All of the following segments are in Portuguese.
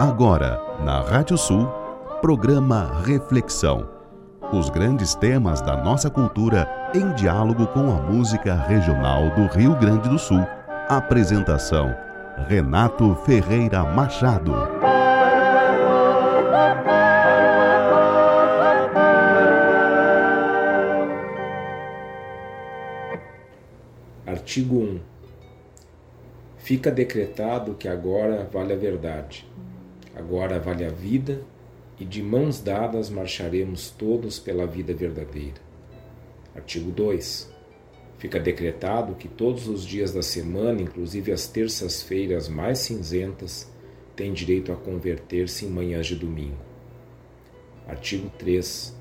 Agora, na Rádio Sul, programa Reflexão. Os grandes temas da nossa cultura em diálogo com a música regional do Rio Grande do Sul. Apresentação: Renato Ferreira Machado. Artigo 1. Fica decretado que agora vale a verdade Agora vale a vida e de mãos dadas marcharemos todos pela vida verdadeira. Artigo 2. Fica decretado que todos os dias da semana, inclusive as terças-feiras mais cinzentas, têm direito a converter-se em manhãs de domingo. Artigo 3.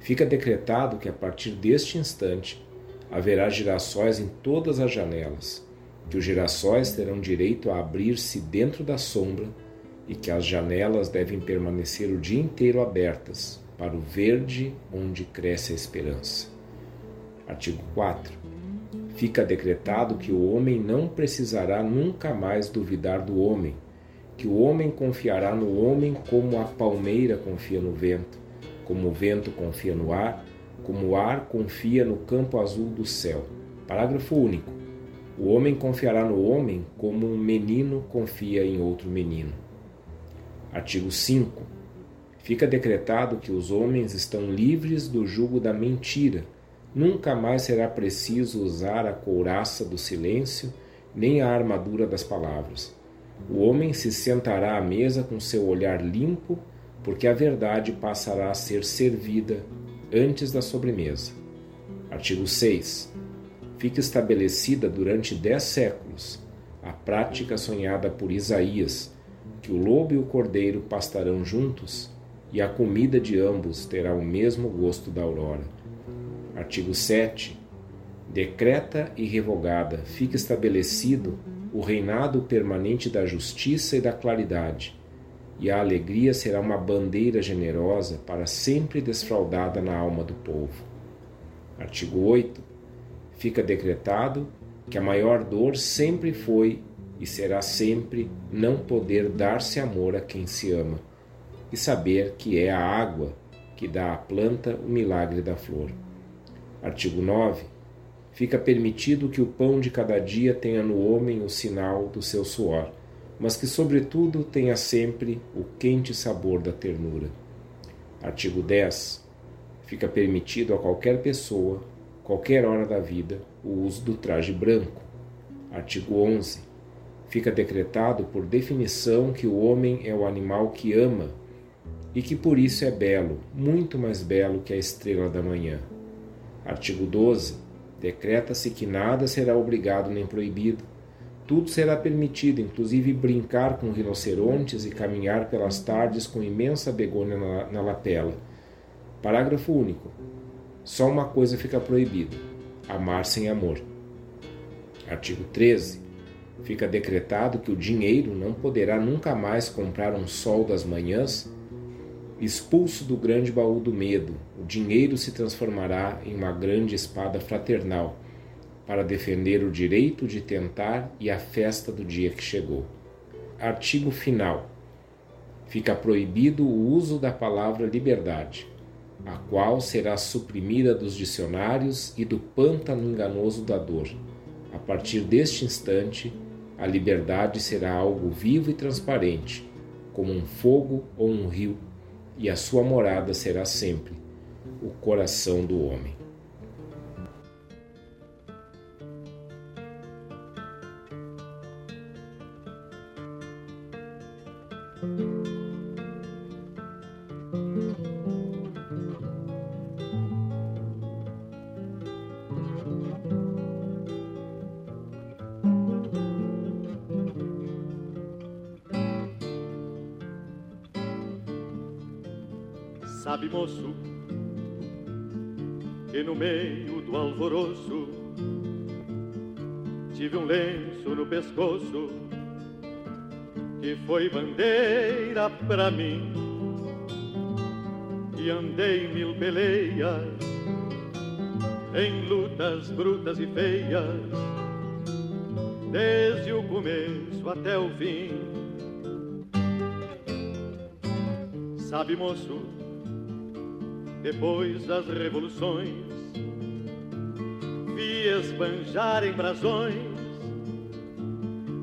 Fica decretado que a partir deste instante haverá girassóis em todas as janelas, que os girassóis terão direito a abrir-se dentro da sombra e que as janelas devem permanecer o dia inteiro abertas para o verde onde cresce a esperança. Artigo 4. Fica decretado que o homem não precisará nunca mais duvidar do homem, que o homem confiará no homem como a palmeira confia no vento, como o vento confia no ar, como o ar confia no campo azul do céu. Parágrafo único. O homem confiará no homem como um menino confia em outro menino. Artigo 5. Fica decretado que os homens estão livres do jugo da mentira. Nunca mais será preciso usar a couraça do silêncio nem a armadura das palavras. O homem se sentará à mesa com seu olhar limpo, porque a verdade passará a ser servida antes da sobremesa. Artigo 6. Fica estabelecida durante dez séculos a prática sonhada por Isaías que o lobo e o cordeiro pastarão juntos, e a comida de ambos terá o mesmo gosto da aurora. Artigo 7. Decreta e revogada, fica estabelecido o reinado permanente da justiça e da claridade, e a alegria será uma bandeira generosa para sempre desfraldada na alma do povo. Artigo 8. Fica decretado que a maior dor sempre foi e será sempre não poder dar-se amor a quem se ama, e saber que é a água que dá à planta o milagre da flor. Artigo 9. Fica permitido que o pão de cada dia tenha no homem o sinal do seu suor, mas que, sobretudo, tenha sempre o quente sabor da ternura. Artigo 10. Fica permitido a qualquer pessoa, qualquer hora da vida, o uso do traje branco. Artigo 11 fica decretado por definição que o homem é o animal que ama e que por isso é belo, muito mais belo que a estrela da manhã. Artigo 12. Decreta-se que nada será obrigado nem proibido. Tudo será permitido, inclusive brincar com rinocerontes e caminhar pelas tardes com imensa begônia na, na lapela. Parágrafo único. Só uma coisa fica proibida: amar sem amor. Artigo 13 fica decretado que o dinheiro não poderá nunca mais comprar um sol das manhãs. Expulso do grande baú do medo, o dinheiro se transformará em uma grande espada fraternal para defender o direito de tentar e a festa do dia que chegou. Artigo final. Fica proibido o uso da palavra liberdade, a qual será suprimida dos dicionários e do pântano enganoso da dor. A partir deste instante, a liberdade será algo vivo e transparente, como um fogo ou um rio, e a sua morada será sempre o coração do homem. Pescoço que foi bandeira pra mim. E andei mil peleias em lutas brutas e feias desde o começo até o fim. Sabe, moço, depois das revoluções, vi esbanjar em brasões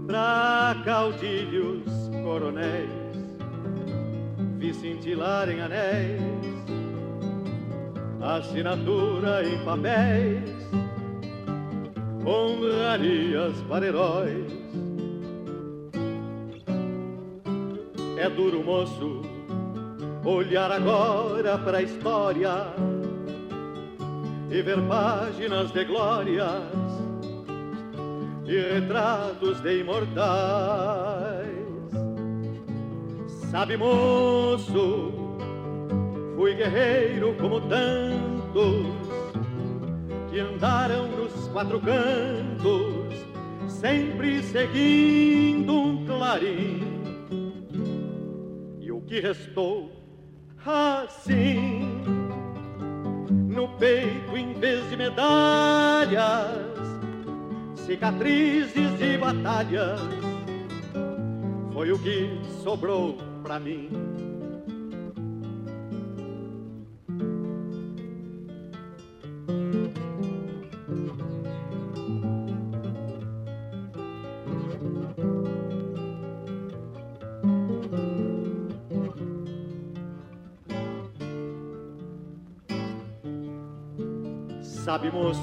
pra caudilhos coronéis, vi cintilar em anéis, assinatura em papéis, honrarias para heróis. É duro, moço, olhar agora para a história e ver páginas de glórias e retratos de imortais. Sabe, moço, fui guerreiro como tantos que andaram nos quatro cantos, sempre seguindo um clarim. E o que restou assim, no peito em vez de medalhas, cicatrizes de batalhas, foi o que sobrou pra mim. Sabe, moço,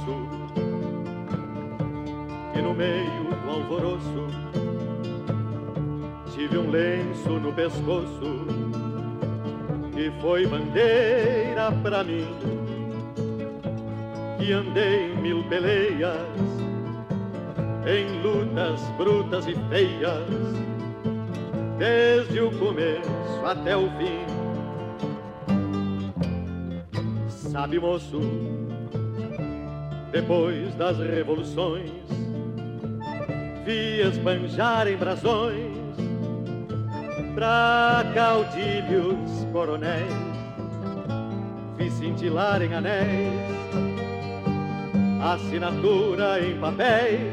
meio do alvoroço tive um lenço no pescoço que foi bandeira pra mim. E andei mil peleias, em lutas brutas e feias, desde o começo até o fim. Sabe, moço, depois das revoluções, vi esbanjar em brasões pra caudilhos coronéis, vi cintilar em anéis, assinatura em papéis,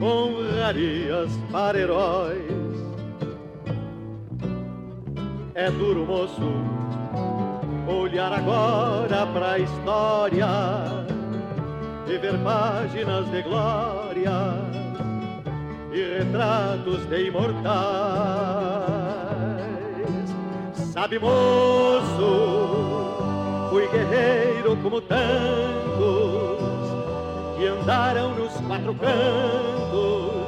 honrarias para heróis. É duro, moço, olhar agora pra história e ver páginas de glória e retratos de imortais. Sabe, moço, fui guerreiro como tantos que andaram nos quatro cantos,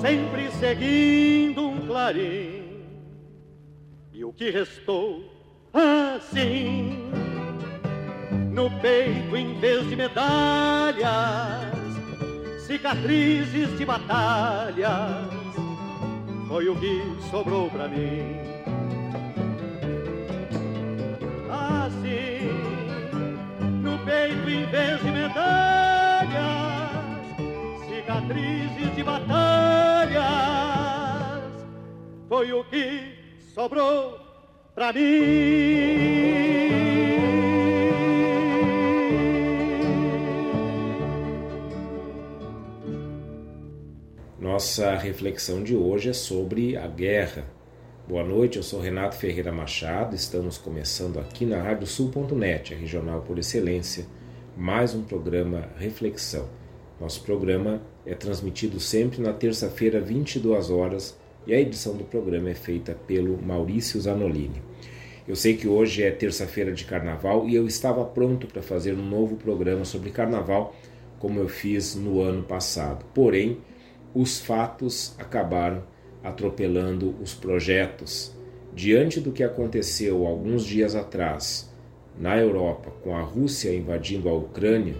sempre seguindo um clarim. E o que restou assim, no peito em vez de medalhas cicatrizes de batalhas, foi o que sobrou pra mim. Assim, no peito em vez de medalhas, cicatrizes de batalhas, foi o que sobrou pra mim. Nossa reflexão de hoje é sobre a guerra. Boa noite, eu sou Renato Ferreira Machado. Estamos começando aqui na Radiosul.net, a regional por excelência, mais um programa Reflexão. Nosso programa é transmitido sempre na terça-feira, 22 horas, e a edição do programa é feita pelo Maurício Zanolini. Eu sei que hoje é terça-feira de carnaval e eu estava pronto para fazer um novo programa sobre carnaval, como eu fiz no ano passado. Porém, os fatos acabaram atropelando os projetos. Diante do que aconteceu alguns dias atrás na Europa, com a Rússia invadindo a Ucrânia,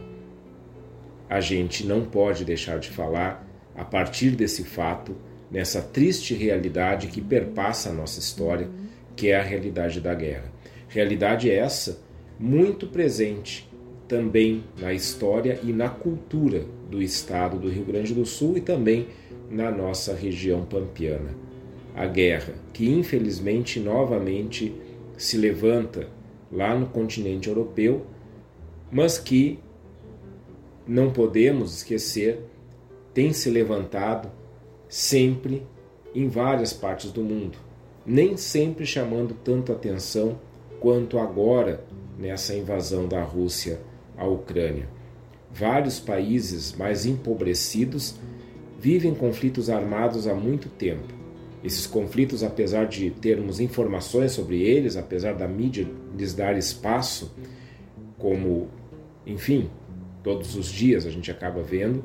a gente não pode deixar de falar, a partir desse fato, nessa triste realidade que perpassa a nossa história, que é a realidade da guerra. Realidade essa muito presente também na história e na cultura do estado do Rio Grande do Sul e também na nossa região pampiana. A guerra, que infelizmente novamente se levanta lá no continente europeu, mas que não podemos esquecer, tem se levantado sempre em várias partes do mundo, nem sempre chamando tanto atenção quanto agora nessa invasão da Rússia à Ucrânia. Vários países mais empobrecidos vivem conflitos armados há muito tempo. Esses conflitos, apesar de termos informações sobre eles, apesar da mídia lhes dar espaço, como, enfim, todos os dias a gente acaba vendo,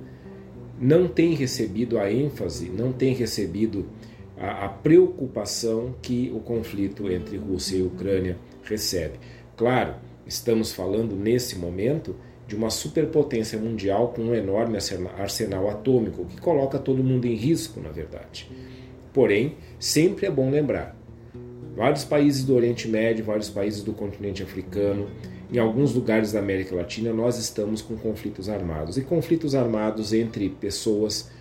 não tem recebido a ênfase, não tem recebido a, a preocupação que o conflito entre Rússia e Ucrânia recebe. Claro, estamos falando nesse momento de uma superpotência mundial com um enorme arsenal atômico que coloca todo mundo em risco, na verdade. Porém, sempre é bom lembrar: vários países do Oriente Médio, vários países do continente africano, em alguns lugares da América Latina, nós estamos com conflitos armados. E conflitos armados entre pessoas,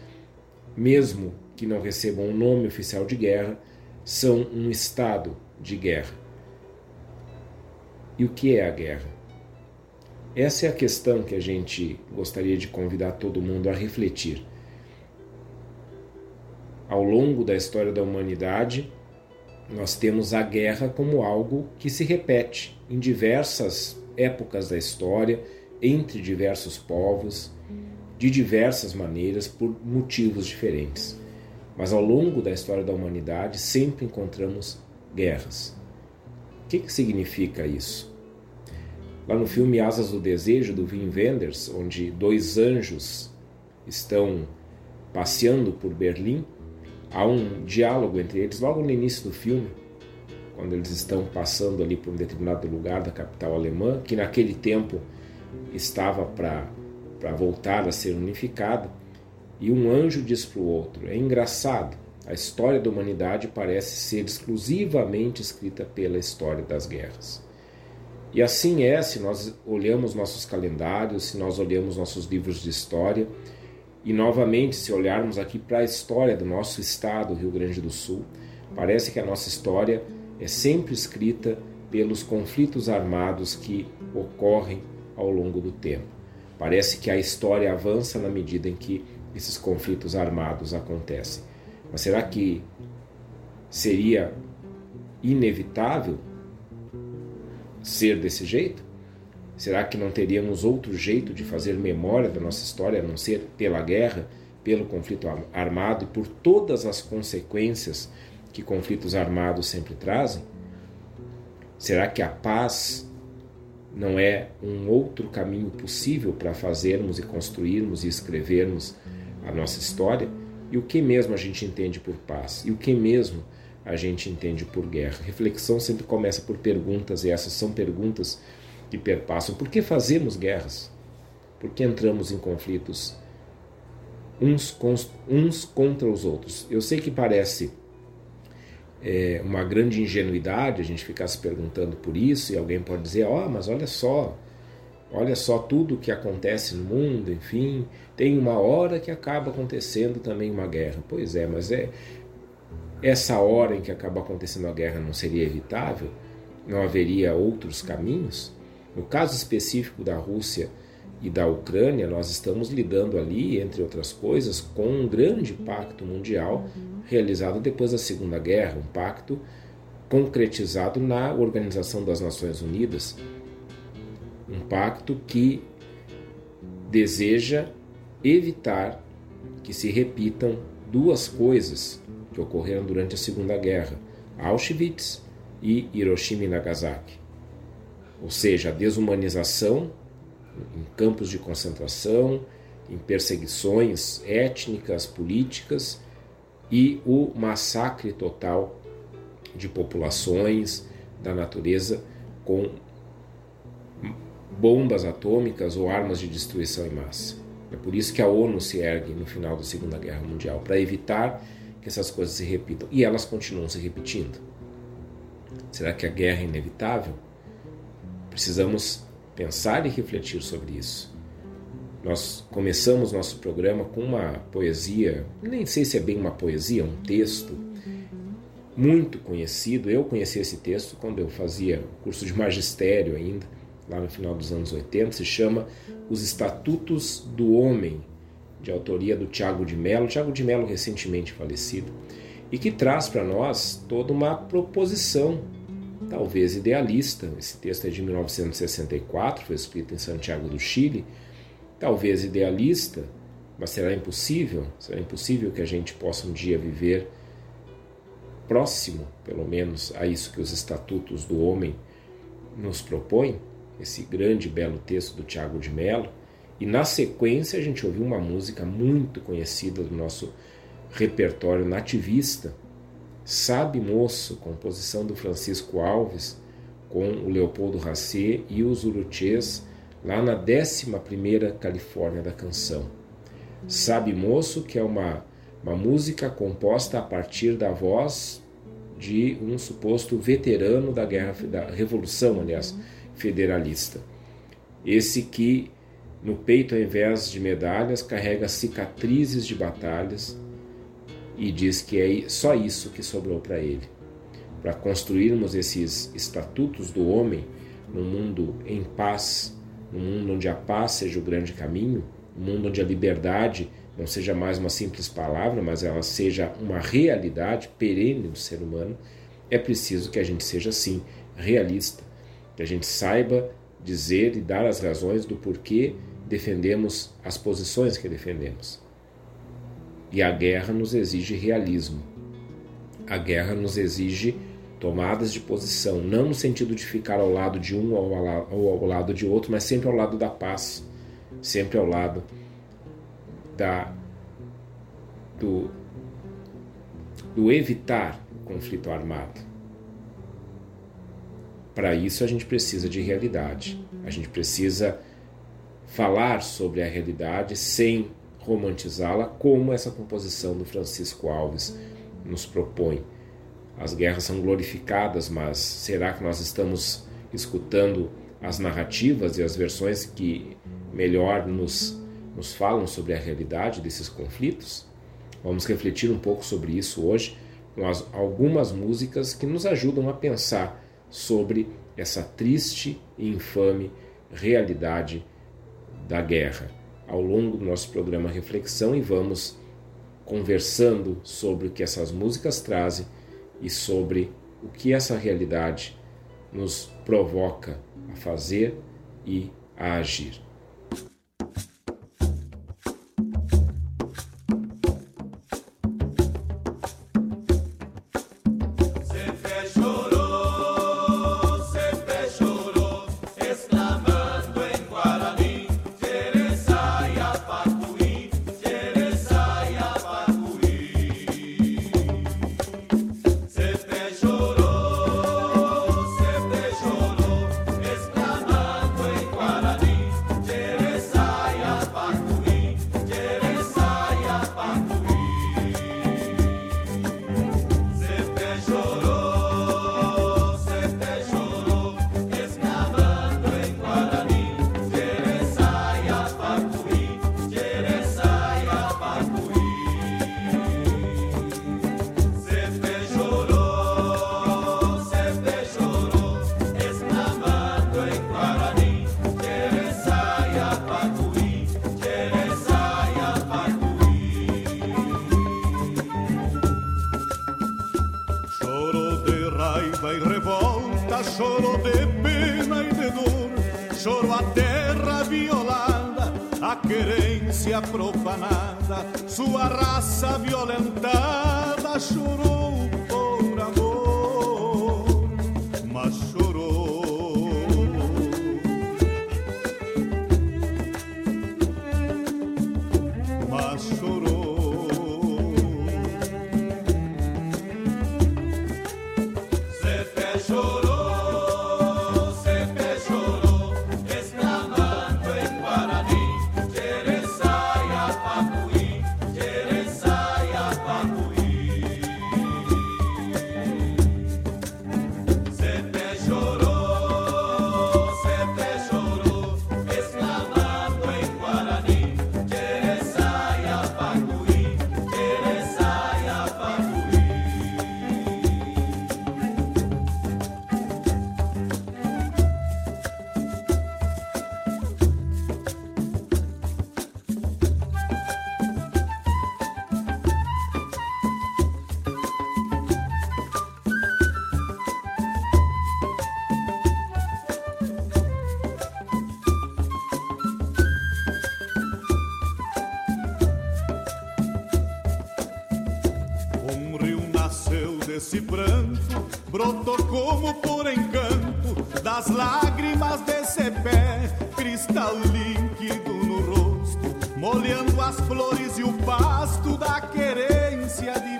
mesmo que não recebam um nome oficial de guerra, são um estado de guerra. E o que é a guerra? Essa é a questão que a gente gostaria de convidar todo mundo a refletir. Ao longo da história da humanidade, nós temos a guerra como algo que se repete em diversas épocas da história, entre diversos povos, de diversas maneiras, por motivos diferentes. Mas ao longo da história da humanidade sempre encontramos guerras. Que, que significa isso? Lá no filme Asas do Desejo, do Wim Wenders, onde dois anjos estão passeando por Berlim, há um diálogo entre eles logo no início do filme, quando eles estão passando ali por um determinado lugar da capital alemã, que naquele tempo estava para voltar a ser unificada, e um anjo diz para o outro: É engraçado, a história da humanidade parece ser exclusivamente escrita pela história das guerras. E assim é se nós olhamos nossos calendários, se nós olhamos nossos livros de história, e novamente, se olharmos aqui para a história do nosso estado, Rio Grande do Sul, parece que a nossa história é sempre escrita pelos conflitos armados que ocorrem ao longo do tempo. Parece que a história avança na medida em que esses conflitos armados acontecem. Mas será que seria inevitável ser desse jeito? Será que não teríamos outro jeito de fazer memória da nossa história a não ser pela guerra, pelo conflito armado e por todas as consequências que conflitos armados sempre trazem? Será que a paz não é um outro caminho possível para fazermos e construirmos e escrevermos a nossa história? E o que mesmo a gente entende por paz? E o que mesmo a gente entende por guerra? Reflexão sempre começa por perguntas, e essas são perguntas que perpassam. Por que fazemos guerras? Por que entramos em conflitos uns, uns contra os outros? Eu sei que parece é uma grande ingenuidade a gente ficar se perguntando por isso, e alguém pode dizer: Ó, oh, mas olha só, olha só tudo o que acontece no mundo, enfim, tem uma hora que acaba acontecendo também uma guerra. Pois é, mas é essa hora em que acaba acontecendo a guerra não seria evitável? Não haveria outros caminhos? No caso específico da Rússia e da Ucrânia, nós estamos lidando ali, entre outras coisas, com um grande pacto mundial realizado depois da Segunda Guerra, um pacto concretizado na Organização das Nações Unidas, um pacto que deseja evitar que se repitam duas coisas que ocorreram durante a Segunda Guerra: Auschwitz e Hiroshima e Nagasaki. Ou seja, a desumanização em campos de concentração, em perseguições étnicas, políticas e o massacre total de populações da natureza com bombas atômicas ou armas de destruição em massa. É por isso que a ONU se ergue no final da Segunda Guerra Mundial, para evitar que essas coisas se repitam. E elas continuam se repetindo. Será que a guerra é inevitável? Precisamos pensar e refletir sobre isso. Nós começamos nosso programa com uma poesia, nem sei se é bem uma poesia, um texto muito conhecido. Eu conheci esse texto quando eu fazia curso de magistério ainda, lá no final dos anos 80, se chama Os Estatutos do Homem, de autoria do Tiago de Mello, Tiago de Mello recentemente falecido. e que traz para nós toda uma proposição, talvez idealista. Esse texto é de 1964, foi escrito em Santiago do Chile, talvez idealista, mas será impossível? Será impossível que a gente possa um dia viver próximo, pelo menos, a isso que os estatutos do homem nos propõem? Esse grande belo texto do Tiago de Mello. E na sequência a gente ouviu uma música muito conhecida do nosso repertório nativista, Sabe Moço, composição do Francisco Alves, com o Leopoldo Racê e os Urutiês, lá na 11ª Califórnia da canção. Sabe Moço, que é uma, uma música composta a partir da voz de um suposto veterano da guerra da revolução, aliás, federalista. Esse que no peito, ao invés de medalhas, carrega cicatrizes de batalhas e diz que é só isso que sobrou para ele. Para construirmos esses estatutos do homem num mundo em paz, num mundo onde a paz seja o grande caminho, um mundo onde a liberdade não seja mais uma simples palavra, mas ela seja uma realidade perene do ser humano, é preciso que a gente seja assim, realista, que a gente saiba dizer e dar as razões do porquê defendemos as posições que defendemos. E a guerra nos exige realismo. A guerra nos exige tomadas de posição, não no sentido de ficar ao lado de um ou ao lado de outro, mas sempre ao lado da paz, sempre ao lado da do, do evitar o conflito armado. Para isso a gente precisa de realidade. A gente precisa falar sobre a realidade sem romantizá-la, como essa composição do Francisco Alves nos propõe. As guerras são glorificadas, mas será que nós estamos escutando as narrativas e as versões que melhor nos, nos falam sobre a realidade desses conflitos? Vamos refletir um pouco sobre isso hoje com as, algumas músicas que nos ajudam a pensar sobre essa triste e infame realidade da guerra. Ao longo do nosso programa Reflexão e vamos conversando sobre o que essas músicas trazem e sobre o que essa realidade nos provoca a fazer e a agir. Lágrimas desse pé cristal líquido no rosto, molhando as flores e o pasto da querência de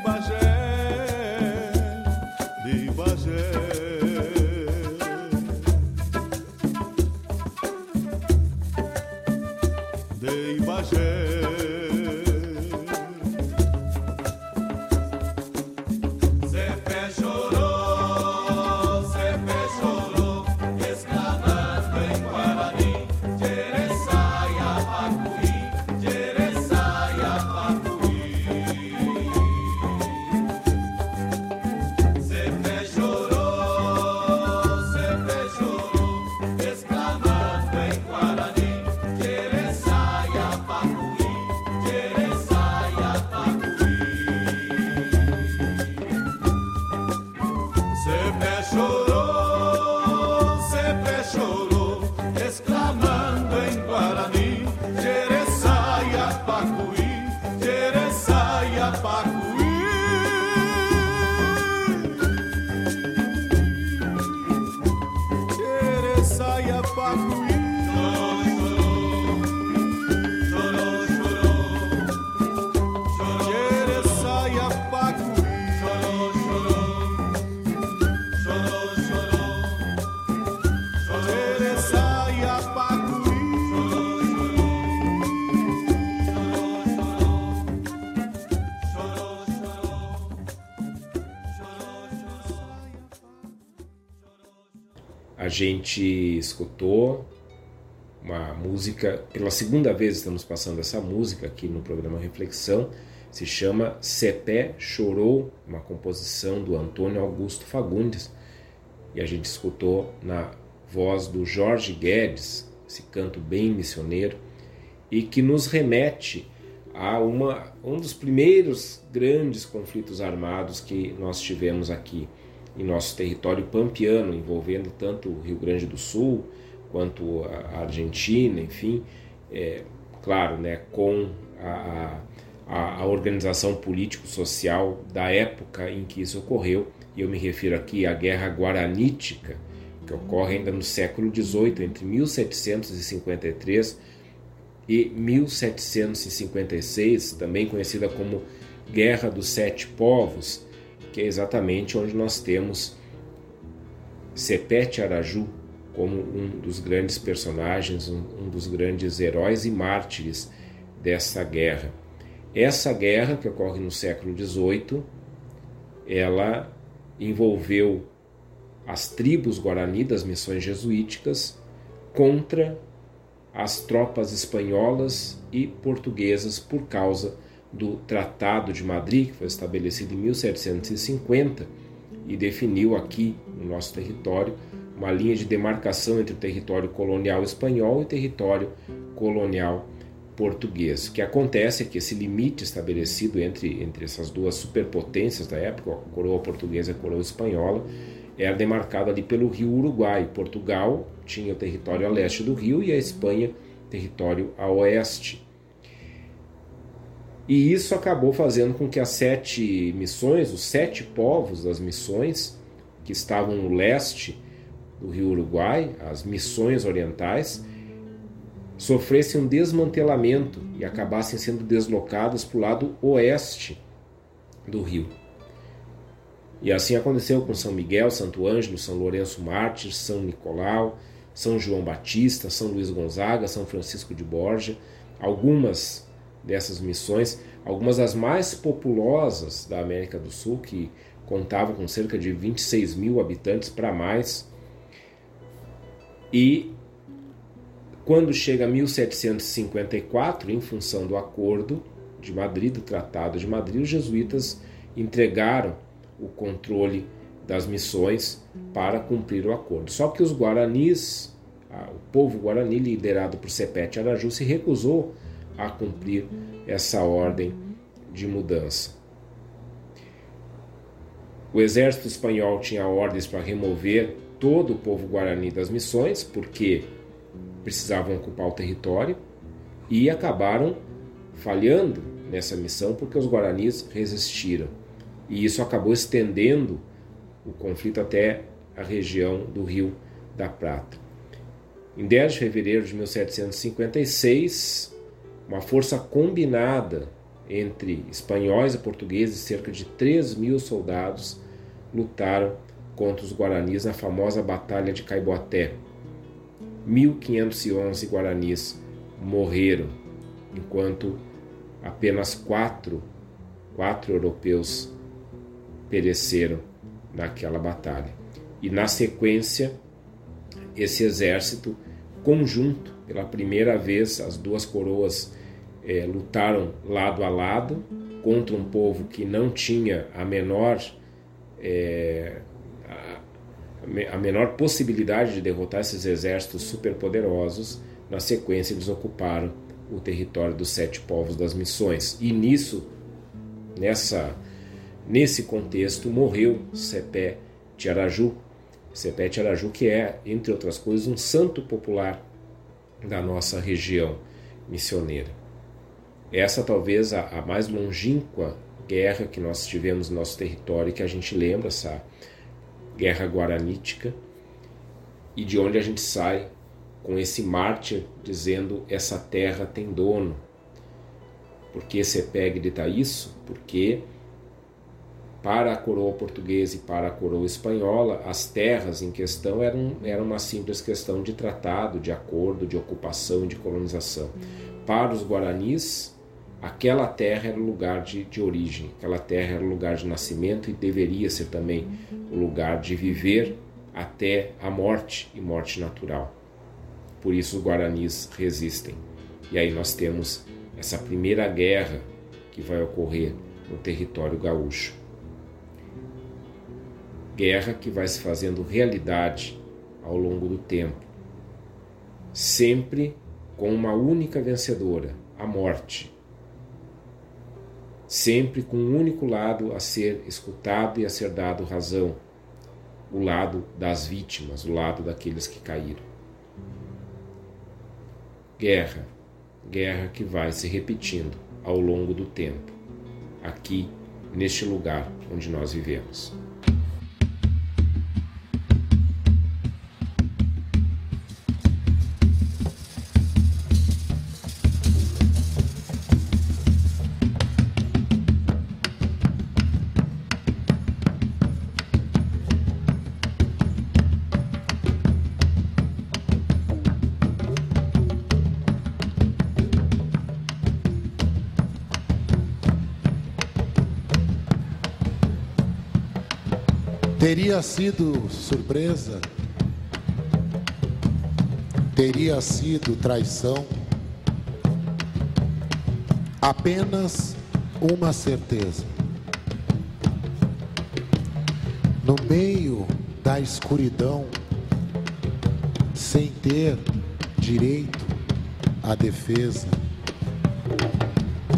gente escutou uma música, pela segunda vez estamos passando essa música aqui no programa Reflexão, se chama Cepé Chorou, uma composição do Antônio Augusto Fagundes, e a gente escutou na voz do Jorge Guedes, esse canto bem missioneiro, e que nos remete a uma, um dos primeiros grandes conflitos armados que nós tivemos aqui em nosso território pampiano, envolvendo tanto o Rio Grande do Sul quanto a Argentina, enfim, é, claro, né, com a, a, a organização político-social da época em que isso ocorreu, e eu me refiro aqui à Guerra Guaranítica, que ocorre ainda no século XVIII, entre 1753 e 1756, também conhecida como Guerra dos Sete Povos, que é exatamente onde nós temos Sepete Araju como um dos grandes personagens, um, um dos grandes heróis e mártires dessa guerra. Essa guerra, que ocorre no século XVIII, ela envolveu as tribos guarani das missões jesuíticas contra as tropas espanholas e portuguesas por causa do Tratado de Madrid, que foi estabelecido em 1750 e definiu aqui no nosso território uma linha de demarcação entre o território colonial espanhol e o território colonial português. O que acontece é que esse limite estabelecido entre, entre essas duas superpotências da época, a coroa portuguesa e a coroa espanhola, era demarcado ali pelo rio Uruguai. Portugal tinha o território a leste do rio e a Espanha território a oeste. E isso acabou fazendo com que as sete missões, os sete povos das missões, que estavam no leste do rio Uruguai, as missões orientais, sofressem um desmantelamento e acabassem sendo deslocadas para o lado oeste do rio. E assim aconteceu com São Miguel, Santo Ângelo, São Lourenço Mártir, São Nicolau, São João Batista, São Luís Gonzaga, São Francisco de Borja. Algumas dessas missões, algumas das mais populosas da América do Sul, que contavam com cerca de 26 mil habitantes para mais. E quando chega 1754, em função do Acordo de Madrid, do Tratado de Madrid, os jesuítas entregaram o controle das missões para cumprir o acordo. Só que os guaranis, o povo guarani, liderado por Sepete Araju, se recusou a cumprir essa ordem de mudança. O exército espanhol tinha ordens para remover todo o povo guarani das missões, porque precisavam ocupar o território, e acabaram falhando nessa missão porque os guaranis resistiram. E isso acabou estendendo o conflito até a região do Rio da Prata. Em 10 de fevereiro de 1756, uma força combinada entre espanhóis e portugueses, cerca de 3 mil soldados, lutaram contra os guaranis na famosa Batalha de Caiboaté. 1.511 guaranis morreram, enquanto apenas quatro, quatro europeus pereceram naquela batalha. E na sequência, esse exército conjunto, pela primeira vez, as duas coroas é, lutaram lado a lado contra um povo que não tinha a menor é, a, menor possibilidade de derrotar esses exércitos superpoderosos. Na sequência, eles ocuparam o território dos sete povos das missões. E nisso, nessa nesse contexto, morreu Sepé Tiaraju. Sepé Tiaraju, que é, entre outras coisas, um santo popular da nossa região missioneira. Essa talvez a, a mais longínqua guerra que nós tivemos no nosso território, que a gente lembra, essa guerra guaranítica, e de onde a gente sai com esse mártir dizendo essa terra tem dono. Por que Sepeg grita isso? Porque para a coroa portuguesa e para a coroa espanhola, as terras em questão eram, eram uma simples questão de tratado, de acordo, de ocupação e de colonização. Para os guaranis, aquela terra era o lugar de, de origem, aquela terra era o lugar de nascimento e deveria ser também o lugar de viver até a morte e morte natural. Por isso os guaranis resistem. E aí nós temos essa primeira guerra que vai ocorrer no território gaúcho guerra que vai se fazendo realidade ao longo do tempo, sempre com uma única vencedora, a morte. Sempre com um único lado a ser escutado e a ser dado razão, o lado das vítimas, o lado daqueles que caíram. Guerra, guerra que vai se repetindo ao longo do tempo, aqui neste lugar onde nós vivemos. Teria sido surpresa, teria sido traição, apenas uma certeza. No meio da escuridão, sem ter direito à defesa,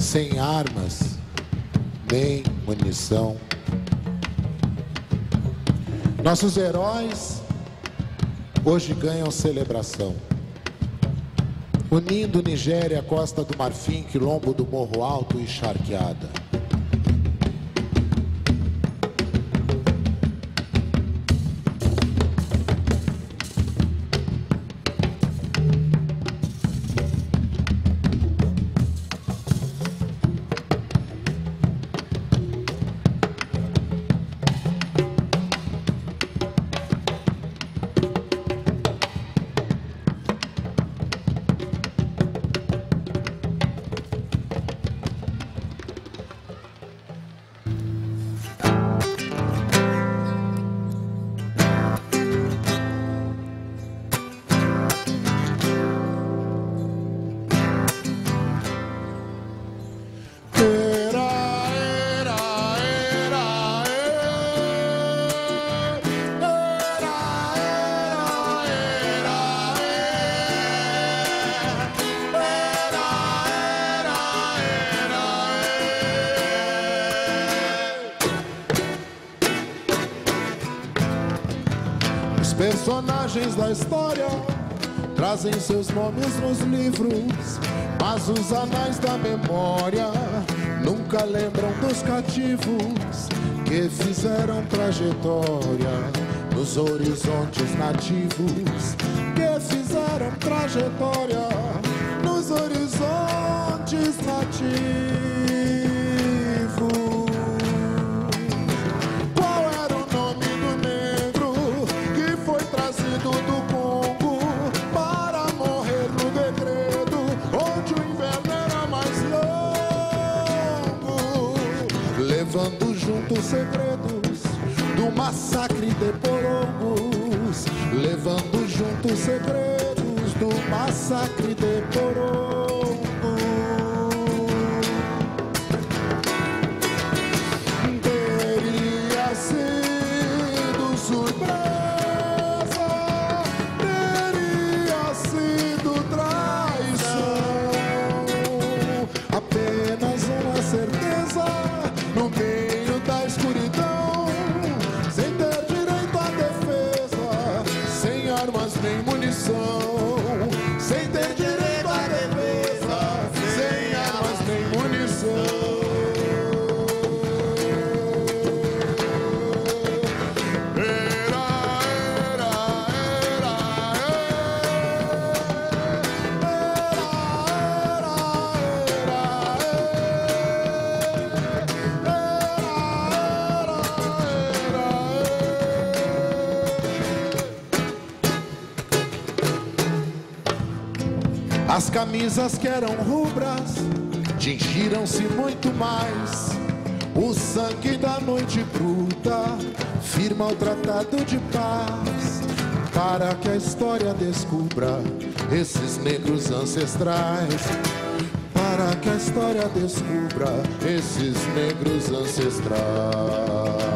sem armas nem munição nossos heróis hoje ganham celebração. Unindo Nigéria, Costa do Marfim, Quilombo do Morro Alto e Charqueada. Personagens da história trazem seus nomes nos livros, mas os anais da memória nunca lembram dos cativos que fizeram trajetória nos horizontes nativos, que fizeram trajetória nos horizontes nativos. Segredos do massacre de Porongos, levando junto os segredos do massacre nem camisas que eram rubras tingiram-se muito mais. O sangue da noite bruta firma o tratado de paz. Para que a história descubra esses negros ancestrais. Para que a história descubra esses negros ancestrais.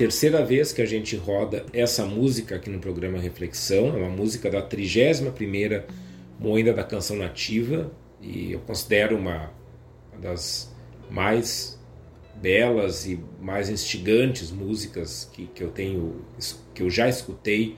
Terceira vez que a gente roda essa música aqui no programa Reflexão. É uma música da 31ª Moenda da Canção Nativa e eu considero uma, das mais belas e mais instigantes músicas que, que eu tenho que eu já escutei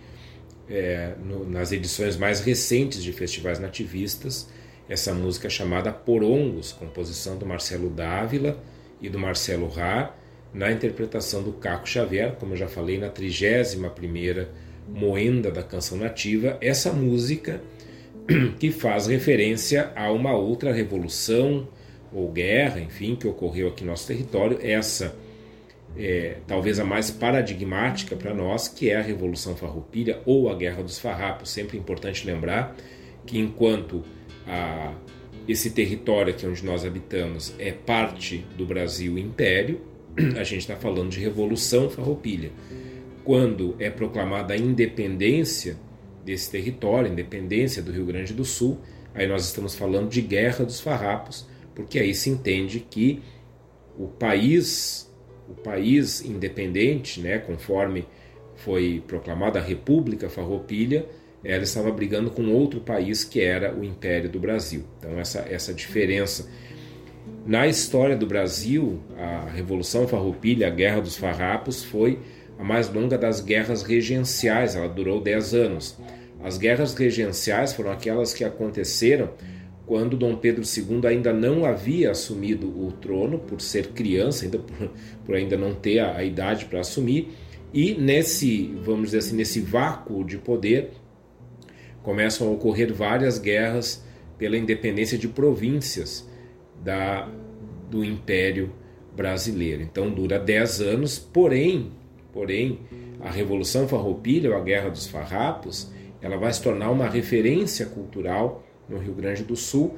é, no, nas edições mais recentes de festivais nativistas essa música chamada Porongos composição do Marcelo Dávila e do Marcelo Rá na interpretação do Caco Xavier como eu já falei na 31 primeira moenda da canção nativa essa música que faz referência a uma outra revolução ou guerra, enfim, que ocorreu aqui no nosso território, essa é, talvez a mais paradigmática para nós, que é a Revolução Farroupilha ou a Guerra dos Farrapos. Sempre é importante lembrar que enquanto a, esse território aqui onde nós habitamos é parte do Brasil Império, a gente está falando de Revolução Farroupilha. Quando é proclamada a independência desse território, independência do Rio Grande do Sul, aí nós estamos falando de Guerra dos Farrapos, porque aí se entende que o país, o país independente, né, conforme foi proclamada a República Farroupilha, ela estava brigando com outro país que era o Império do Brasil. Então essa essa diferença na história do Brasil, a Revolução Farroupilha, a Guerra dos Farrapos, foi a mais longa das guerras regenciais, ela durou 10 anos. As guerras regenciais foram aquelas que aconteceram quando Dom Pedro II ainda não havia assumido o trono, por ser criança, ainda por, por ainda não ter a, a idade para assumir, e nesse, vamos dizer assim, nesse vácuo de poder, começam a ocorrer várias guerras pela independência de províncias da, do Império Brasileiro. Então dura 10 anos, porém, porém, a Revolução Farroupilha, ou a Guerra dos Farrapos, ela vai se tornar uma referência cultural no Rio Grande do Sul,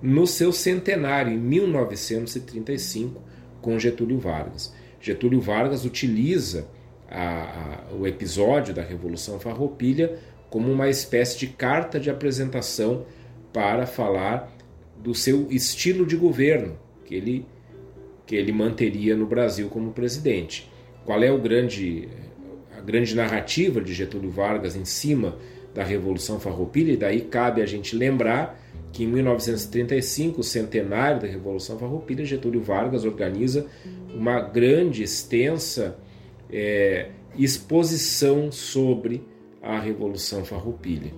no seu centenário, em 1935, com Getúlio Vargas. Getúlio Vargas utiliza a, a, o episódio da Revolução Farroupilha como uma espécie de carta de apresentação para falar do seu estilo de governo que ele, que ele manteria no Brasil como presidente. Qual é o grande, a grande narrativa de Getúlio Vargas em cima da Revolução Farroupilha, e daí cabe a gente lembrar que em 1935, o centenário da Revolução Farroupilha, Getúlio Vargas organiza uma grande, extensa é, exposição sobre a Revolução Farroupilha,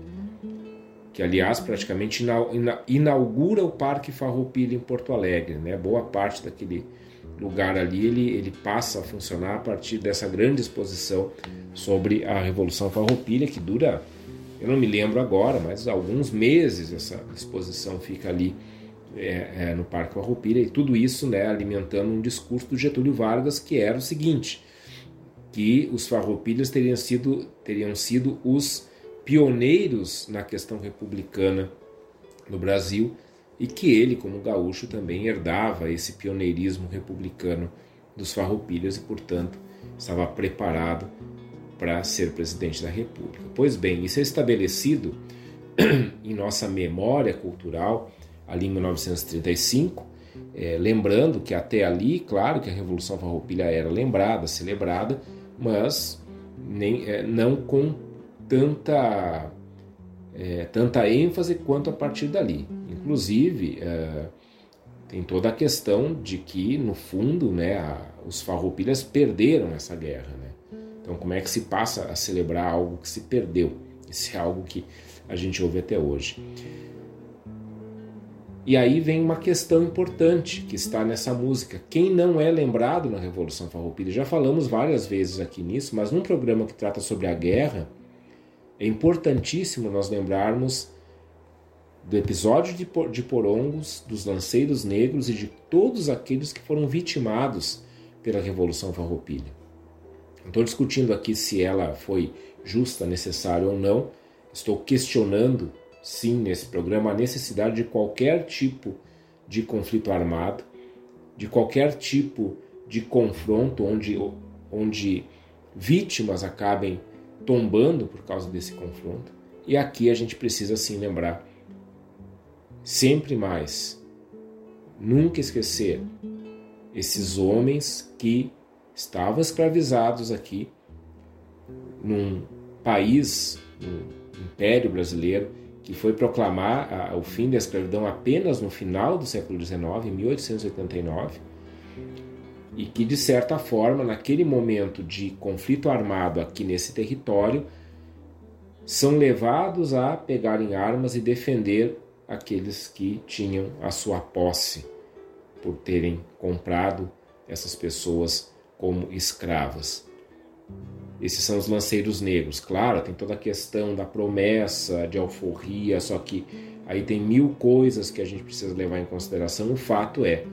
que aliás praticamente inaugura o Parque Farroupilha em Porto Alegre, né? Boa parte daquele lugar ali ele, ele passa a funcionar a partir dessa grande exposição sobre a Revolução Farroupilha que dura eu não me lembro agora, mas alguns meses essa exposição fica ali é, é, no Parque Farroupilha e tudo isso né, alimentando um discurso do Getúlio Vargas que era o seguinte, que os farroupilhas teriam sido, teriam sido os pioneiros na questão republicana no Brasil e que ele, como gaúcho, também herdava esse pioneirismo republicano dos farroupilhas e, portanto, estava preparado para ser presidente da República. Pois bem, isso é estabelecido em nossa memória cultural ali em 1935, é, lembrando que até ali, claro que a Revolução Farroupilha era lembrada, celebrada, mas nem, é, não com tanta, é, tanta ênfase quanto a partir dali. Inclusive, é, tem toda a questão de que, no fundo, né, a, os farroupilhas perderam essa guerra. Né? Então, como é que se passa a celebrar algo que se perdeu? Isso é algo que a gente ouve até hoje. E aí vem uma questão importante que está nessa música. Quem não é lembrado na Revolução Farroupilha? Já falamos várias vezes aqui nisso, mas num programa que trata sobre a guerra, é importantíssimo nós lembrarmos do episódio de Porongos, dos lanceiros negros e de todos aqueles que foram vitimados pela Revolução Farroupilha. Não estou discutindo aqui se ela foi justa, necessária ou não. Estou questionando, sim, nesse programa, a necessidade de qualquer tipo de conflito armado, de qualquer tipo de confronto onde, onde vítimas acabem tombando por causa desse confronto. E aqui a gente precisa sim lembrar sempre mais, nunca esquecer esses homens que estavam escravizados aqui num país, no Império Brasileiro, que foi proclamar o fim da escravidão apenas no final do século XIX, em 1889, e que, de certa forma, naquele momento de conflito armado aqui nesse território, são levados a pegarem armas e defender aqueles que tinham a sua posse por terem comprado essas pessoas como escravas. Esses são os lanceiros negros. Claro, tem toda a questão da promessa, de alforria, só que aí tem mil coisas que a gente precisa levar em consideração. O fato é,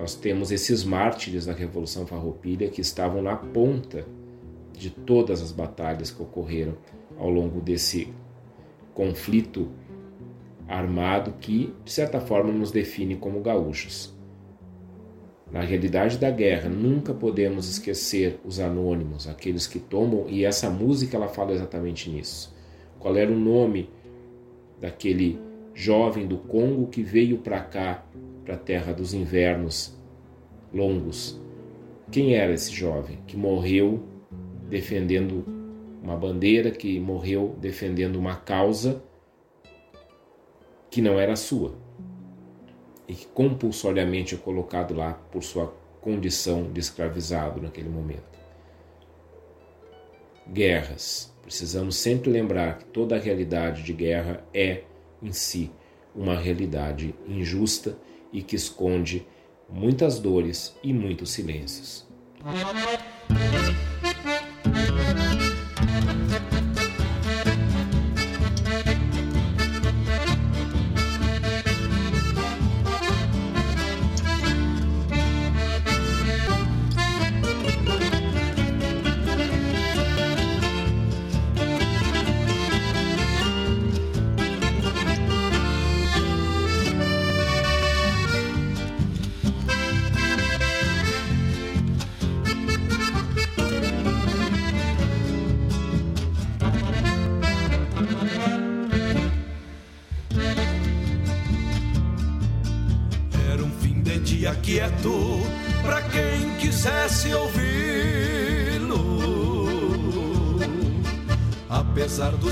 nós temos esses mártires da Revolução Farroupilha que estavam na ponta de todas as batalhas que ocorreram ao longo desse conflito armado que, de certa forma, nos define como gaúchos. Na realidade da guerra, nunca podemos esquecer os anônimos, aqueles que tomam, e essa música ela fala exatamente nisso. Qual era o nome daquele jovem do Congo que veio para cá, para a terra dos invernos longos? Quem era esse jovem que morreu defendendo uma bandeira, que morreu defendendo uma causa que não era sua? e que compulsoriamente é colocado lá por sua condição de escravizado naquele momento. Guerras. Precisamos sempre lembrar que toda a realidade de guerra é, em si, uma realidade injusta e que esconde muitas dores e muitos silêncios.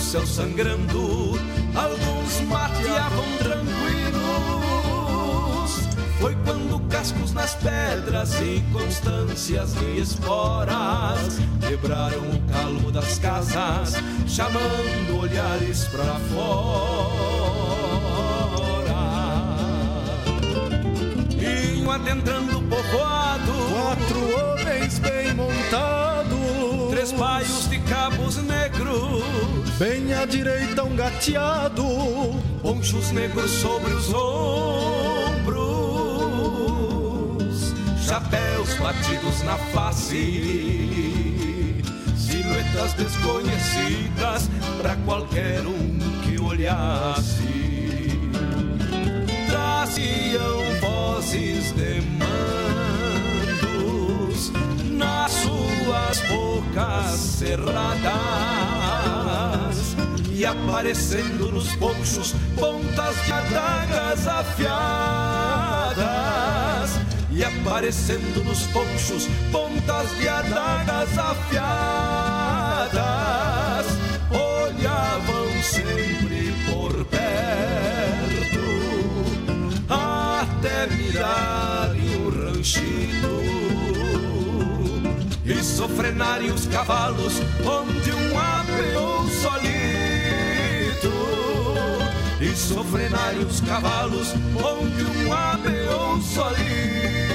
Céu sangrando, alguns mateavam tranquilos. Foi quando cascos nas pedras e constâncias e esporas quebraram o calmo das casas, chamando olhares pra fora. Adentrando o povoado, quatro homens bem montados, três paios de cabos negros. Bem à direita um gateado, ponchos negros sobre os ombros, chapéus batidos na face, silhuetas desconhecidas para qualquer um que olhasse. Traziam vozes de mandos nas suas bocas cerradas e aparecendo nos ponchos pontas de adagas afiadas. E aparecendo nos ponchos pontas de adagas afiadas. Olhavam sempre o ranchito e sofrenarem os cavalos onde um apeou solito e sofrenarem os cavalos onde um apeou solito.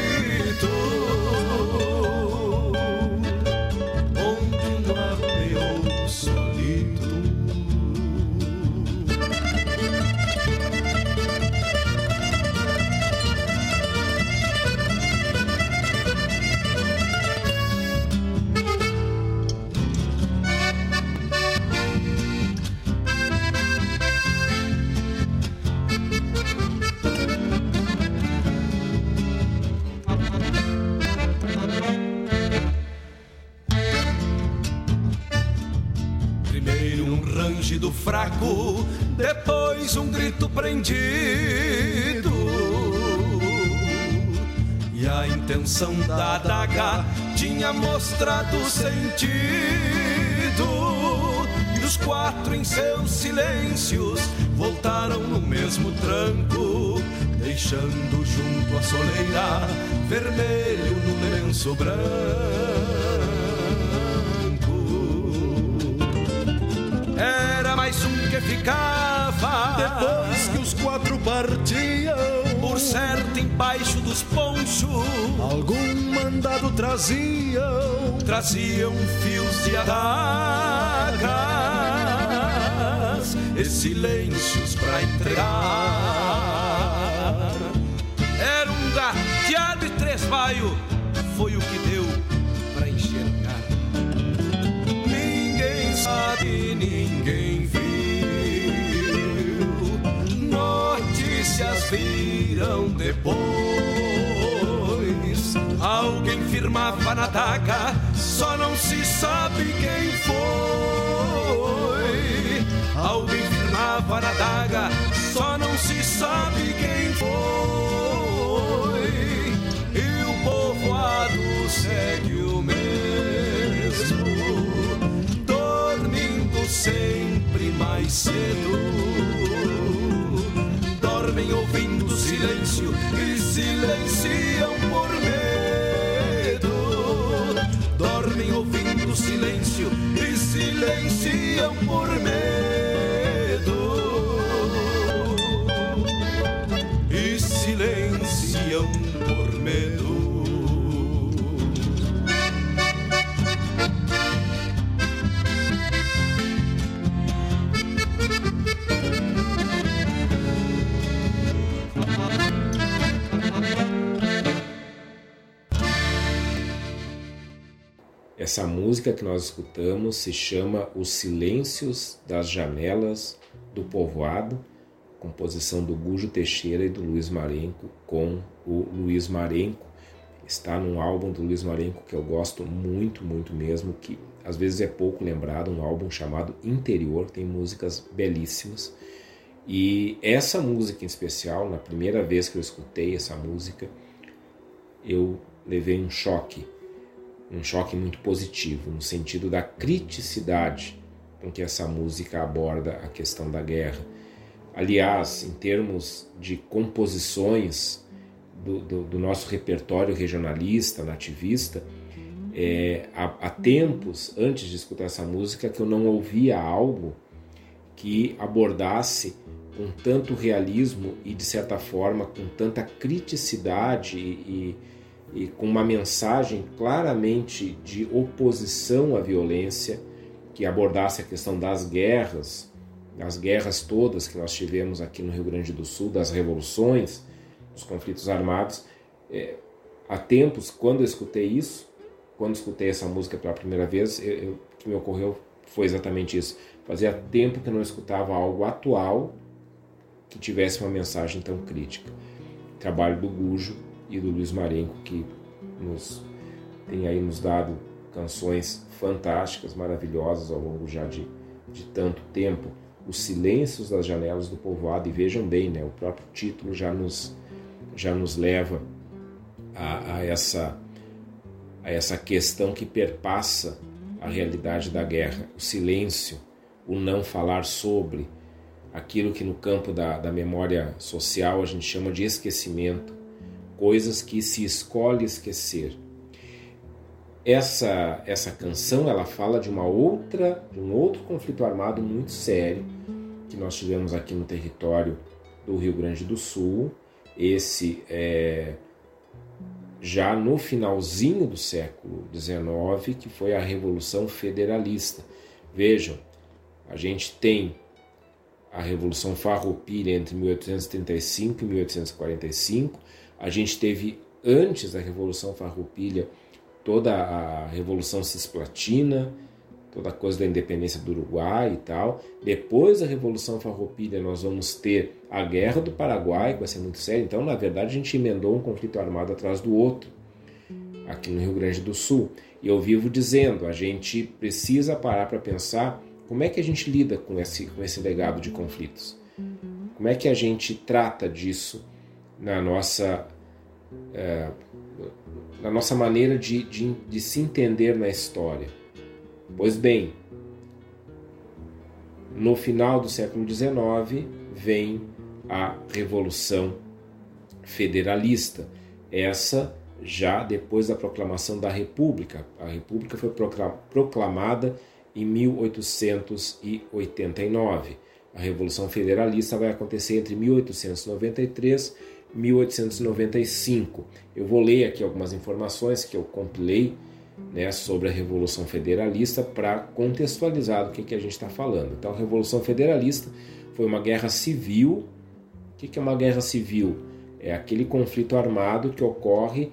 Fraco, depois um grito prendido. E a intenção da adaga tinha mostrado sentido. E os quatro em seus silêncios voltaram no mesmo tranco, deixando junto a soleira vermelho no lenço branco. Um que ficava Depois que os quatro partiam, por certo embaixo dos ponchos. algum mandado traziam. Traziam fios de adagas e silêncios pra entregar. Era um gateado e três baio, foi o que deu pra enxergar. Ninguém sabe, ninguém viram depois. Alguém firmava na daga, só não se sabe quem foi. Alguém firmava na daga, só não se sabe quem foi. E o povoado segue o mesmo, dormindo sempre mais cedo. Silêncio e silenciam por medo. Dormem ouvindo silêncio e silenciam por medo. Essa música que nós escutamos se chama Os Silêncios das Janelas do Povoado, composição do Gujo Teixeira e do Luiz Marenco com o Luiz Marenco. Está num álbum do Luiz Marenco que eu gosto muito, muito mesmo, que às vezes é pouco lembrado, um álbum chamado Interior, tem músicas belíssimas. E essa música em especial, na primeira vez que eu escutei essa música, eu levei um choque um choque muito positivo, no sentido da criticidade com que essa música aborda a questão da guerra. Aliás, em termos de composições do, do, do nosso repertório regionalista, nativista, é, há, há tempos, antes de escutar essa música, que eu não ouvia algo que abordasse com tanto realismo e, de certa forma, com tanta criticidade e, e com uma mensagem claramente de oposição à violência, que abordasse a questão das guerras, das guerras todas que nós tivemos aqui no Rio Grande do Sul, das revoluções, dos conflitos armados. É, há tempos, quando eu escutei isso, quando escutei essa música pela primeira vez, eu, eu, o que me ocorreu foi exatamente isso. Fazia tempo que eu não escutava algo atual que tivesse uma mensagem tão crítica. Trabalho do Gujo e do Luiz Marenco, que nos tem aí nos dado canções fantásticas, maravilhosas ao longo já de, de tanto tempo. Os Silêncios das Janelas do Povoado, e vejam bem, né, o próprio título já nos, já nos leva a, a essa, a essa questão que perpassa a realidade da guerra, o silêncio, o não falar sobre, aquilo que no campo da, da memória social a gente chama de esquecimento, coisas que se escolhe esquecer. Essa essa canção ela fala de uma outra de um outro conflito armado muito sério que nós tivemos aqui no território do Rio Grande do Sul. Esse é já no finalzinho do século XIX, que foi a Revolução Federalista. Vejam, a gente tem a Revolução Farroupilha entre 1835 e 1845, a gente teve antes da Revolução Farroupilha toda a Revolução Cisplatina, toda a coisa da independência do Uruguai e tal. Depois da Revolução Farroupilha nós vamos ter a Guerra do Paraguai, que vai ser muito séria. Então, na verdade, a gente emendou um conflito armado atrás do outro aqui no Rio Grande do Sul. E eu vivo dizendo, a gente precisa parar para pensar como é que a gente lida com esse, com esse legado de conflitos. Como é que a gente trata disso na nossa é, na nossa maneira de, de, de se entender na história. Pois bem, no final do século XIX vem a Revolução Federalista. Essa já depois da proclamação da República. A República foi proclamada em 1889. A Revolução Federalista vai acontecer entre 1893 e 1895. Eu vou ler aqui algumas informações que eu compilei né, sobre a Revolução Federalista para contextualizar do que, que a gente está falando. Então, a Revolução Federalista foi uma guerra civil. O que, que é uma guerra civil? É aquele conflito armado que ocorre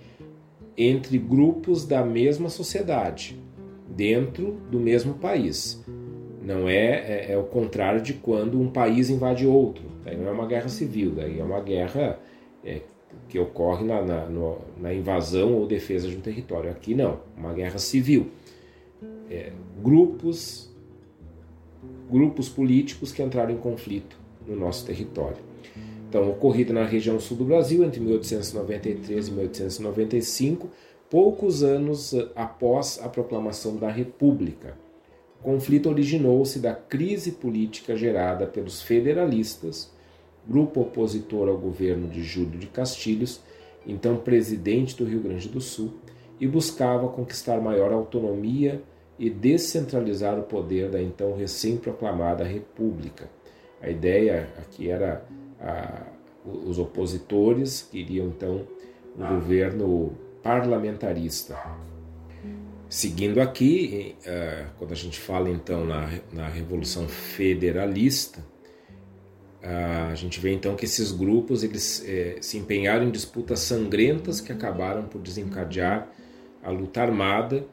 entre grupos da mesma sociedade, dentro do mesmo país. Não é, é, é o contrário de quando um país invade outro. Daí não é uma guerra civil, daí é uma guerra é, que ocorre na, na, na, invasão ou defesa de um território. Aqui não, uma guerra civil. É, grupos, grupos políticos que entraram em conflito no nosso território. Então, ocorrida na região sul do Brasil entre 1893 e 1895, poucos anos eh, após a proclamação da República. O conflito originou-se da crise política gerada pelos federalistas, grupo opositor ao governo de Júlio de Castilhos, então presidente do Rio Grande do Sul, e buscava conquistar maior autonomia e descentralizar o poder da então recém-proclamada República. A ideia aqui era a, os opositores queriam então um governo parlamentarista. Seguindo aqui, uh, quando a gente fala então na, na Revolução Federalista, a gente vê então que esses grupos eles eh, se empenharam em disputas sangrentas que acabaram por desencadear a luta armada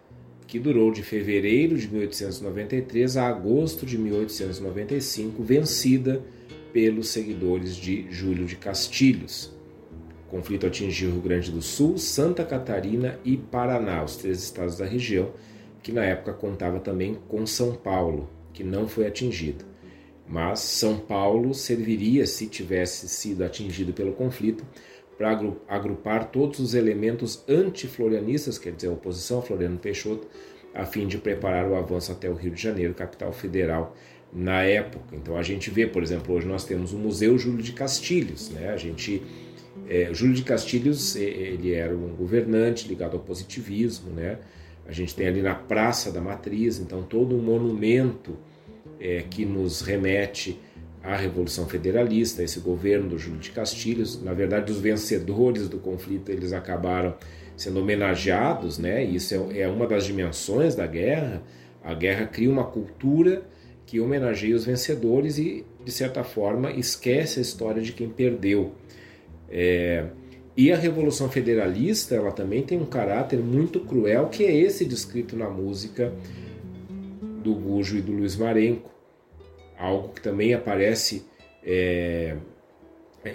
que durou de fevereiro de 1893 a agosto de 1895, vencida pelos seguidores de Júlio de Castilhos. O conflito atingiu o Rio Grande do Sul, Santa Catarina e Paraná, os três estados da região, que na época contava também com São Paulo, que não foi atingido. Mas São Paulo serviria, se tivesse sido atingido pelo conflito, para agrupar todos os elementos antiflorianistas, quer dizer, a oposição a Floriano Peixoto, a fim de preparar o avanço até o Rio de Janeiro, capital federal na época. Então a gente vê, por exemplo, hoje nós temos o Museu Júlio de Castilhos, né? A gente é, Júlio de Castilhos ele era um governante ligado ao positivismo, né? A gente tem ali na Praça da Matriz, então todo um monumento é, que nos remete à Revolução Federalista, esse governo do Júlio de Castilhos. Na verdade, os vencedores do conflito eles acabaram sendo homenageados, né? Isso é, é uma das dimensões da guerra. A guerra cria uma cultura que homenageia os vencedores e, de certa forma, esquece a história de quem perdeu. É, e a Revolução Federalista ela também tem um caráter muito cruel, que é esse descrito na música do Gujo e do Luiz Marenco. Algo que também aparece é,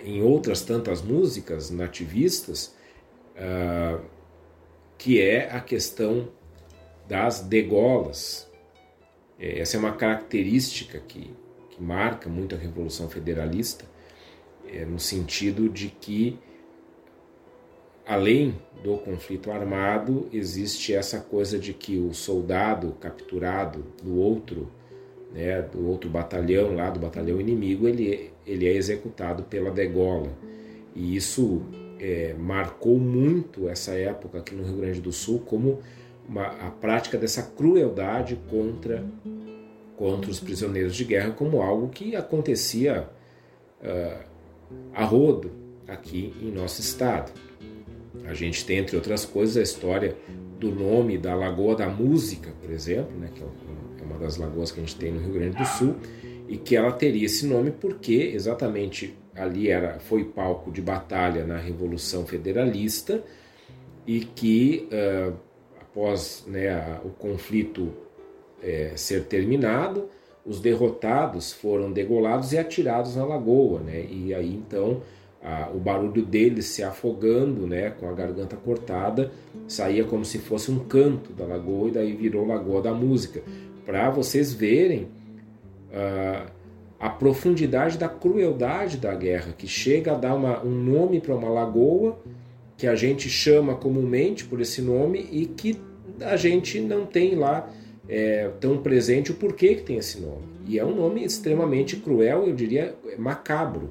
em outras tantas músicas nativistas, uh, que é a questão das degolas, é, essa é uma característica que, que marca muito a Revolução Federalista, é, no sentido de que, além do conflito armado, existe essa coisa de que o soldado capturado do outro, né, do outro batalhão, lá do batalhão inimigo, ele, ele é executado pela degola. E isso é, marcou muito essa época aqui no Rio Grande do Sul como uma, a prática dessa crueldade contra, contra os prisioneiros de guerra como algo que acontecia uh, a rodo aqui em nosso estado. A gente tem, entre outras coisas, a história do nome da Lagoa da Música, por exemplo, né, que é, é uma das lagoas que a gente tem no Rio Grande do Sul, e que ela teria esse nome porque exatamente ali era foi palco de batalha na Revolução Federalista e que uh, após né, o conflito é, ser terminado, os derrotados foram degolados e atirados na lagoa, né? E aí então a, o barulho deles se afogando, né, com a garganta cortada, saía como se fosse um canto da lagoa e daí virou Lagoa da Música, para vocês verem uh, a profundidade da crueldade da guerra, que chega a dar uma, um nome para uma lagoa que a gente chama comumente por esse nome e que a gente não tem lá é, tão presente o porquê que tem esse nome. E é um nome extremamente cruel, eu diria macabro.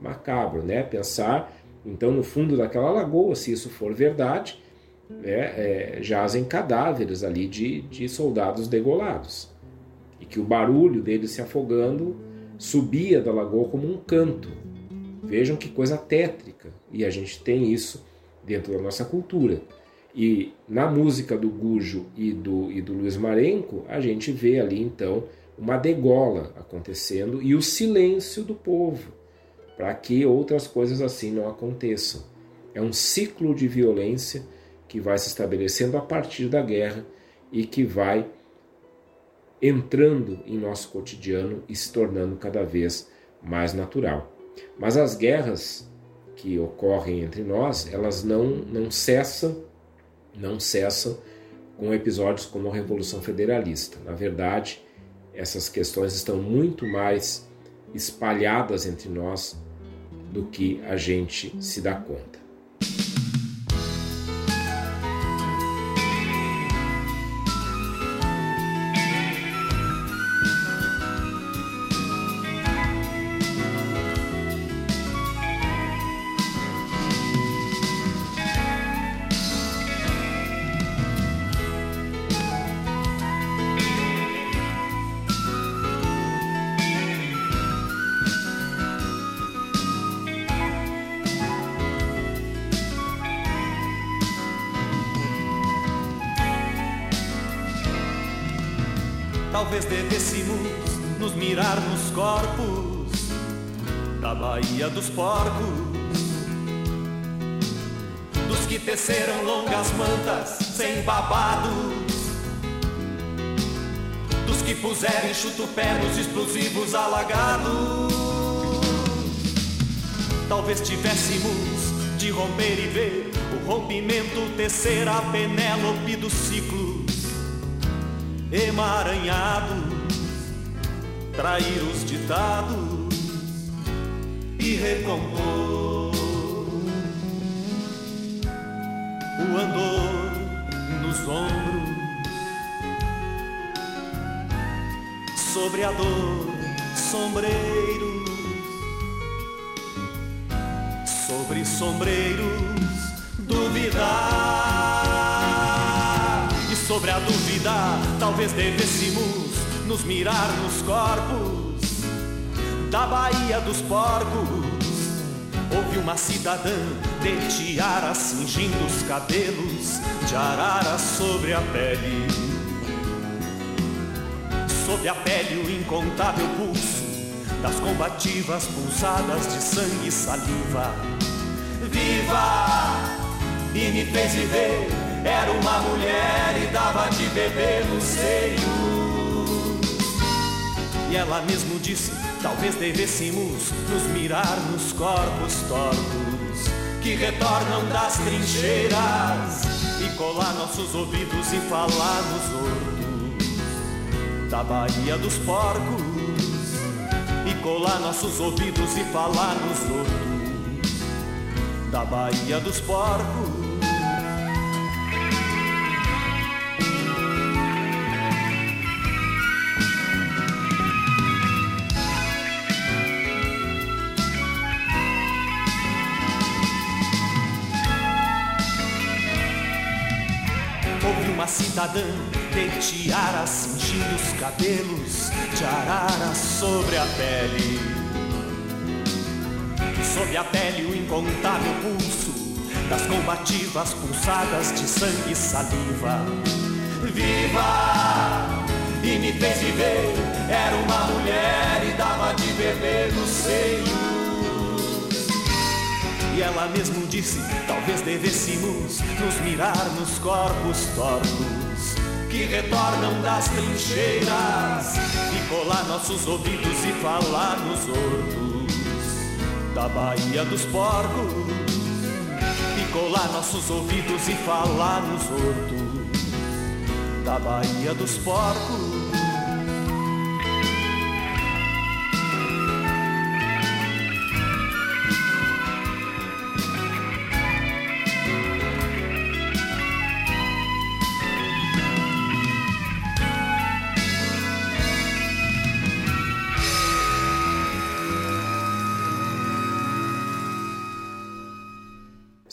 Macabro, né? Pensar, então, no fundo daquela lagoa, se isso for verdade, né, é, jazem cadáveres ali de, de soldados degolados. E que o barulho deles se afogando subia da lagoa como um canto. Vejam que coisa tétrica. E a gente tem isso dentro da nossa cultura. E na música do Gujo e do, e do Luiz Marenco, a gente vê ali então uma degola acontecendo e o silêncio do povo, para que outras coisas assim não aconteçam. É um ciclo de violência que vai se estabelecendo a partir da guerra e que vai entrando em nosso cotidiano e se tornando cada vez mais natural. Mas as guerras que ocorrem entre nós, elas não, não cessam, não cessam com episódios como a Revolução Federalista. Na verdade, essas questões estão muito mais espalhadas entre nós do que a gente se dá conta. Nos corpos da Baía dos Porcos, dos que teceram longas mantas sem babados, dos que puseram enxuto-pé nos explosivos alagados. Talvez tivéssemos de romper e ver o rompimento tecer a Penélope dos ciclos emaranhados, trair os ditados e recompor o andor nos ombros sobre a dor sombreiros sobre sombreiros duvidar e sobre a dúvida talvez devêssemos nos mirar nos corpos da Baía dos Porcos. Houve uma cidadã de tiara cingindo os cabelos de arara sobre a pele. Sob a pele o incontável pulso das combativas pulsadas de sangue e saliva. Viva! E me fez viver, era uma mulher e dava de beber nos seios. E ela mesmo disse: talvez devêssemos nos mirar nos corpos tortos que retornam das trincheiras e colar nossos ouvidos e falar nos hortos da Baía dos Porcos e colar nossos ouvidos e falar nos hortos da Baía dos Porcos. Cidadã de tiara cingindo os cabelos de arara sobre a pele. Sob a pele o incontável pulso das combativas pulsadas de sangue e saliva. Viva! E me fez viver, era uma mulher e dava de beber no seio. E ela mesmo disse: talvez devêssemos nos mirar nos corpos tortos que retornam das trincheiras e colar nossos ouvidos e falar nos hortos da Baía dos Porcos e colar nossos ouvidos e falar nos hortos da Baía dos Porcos.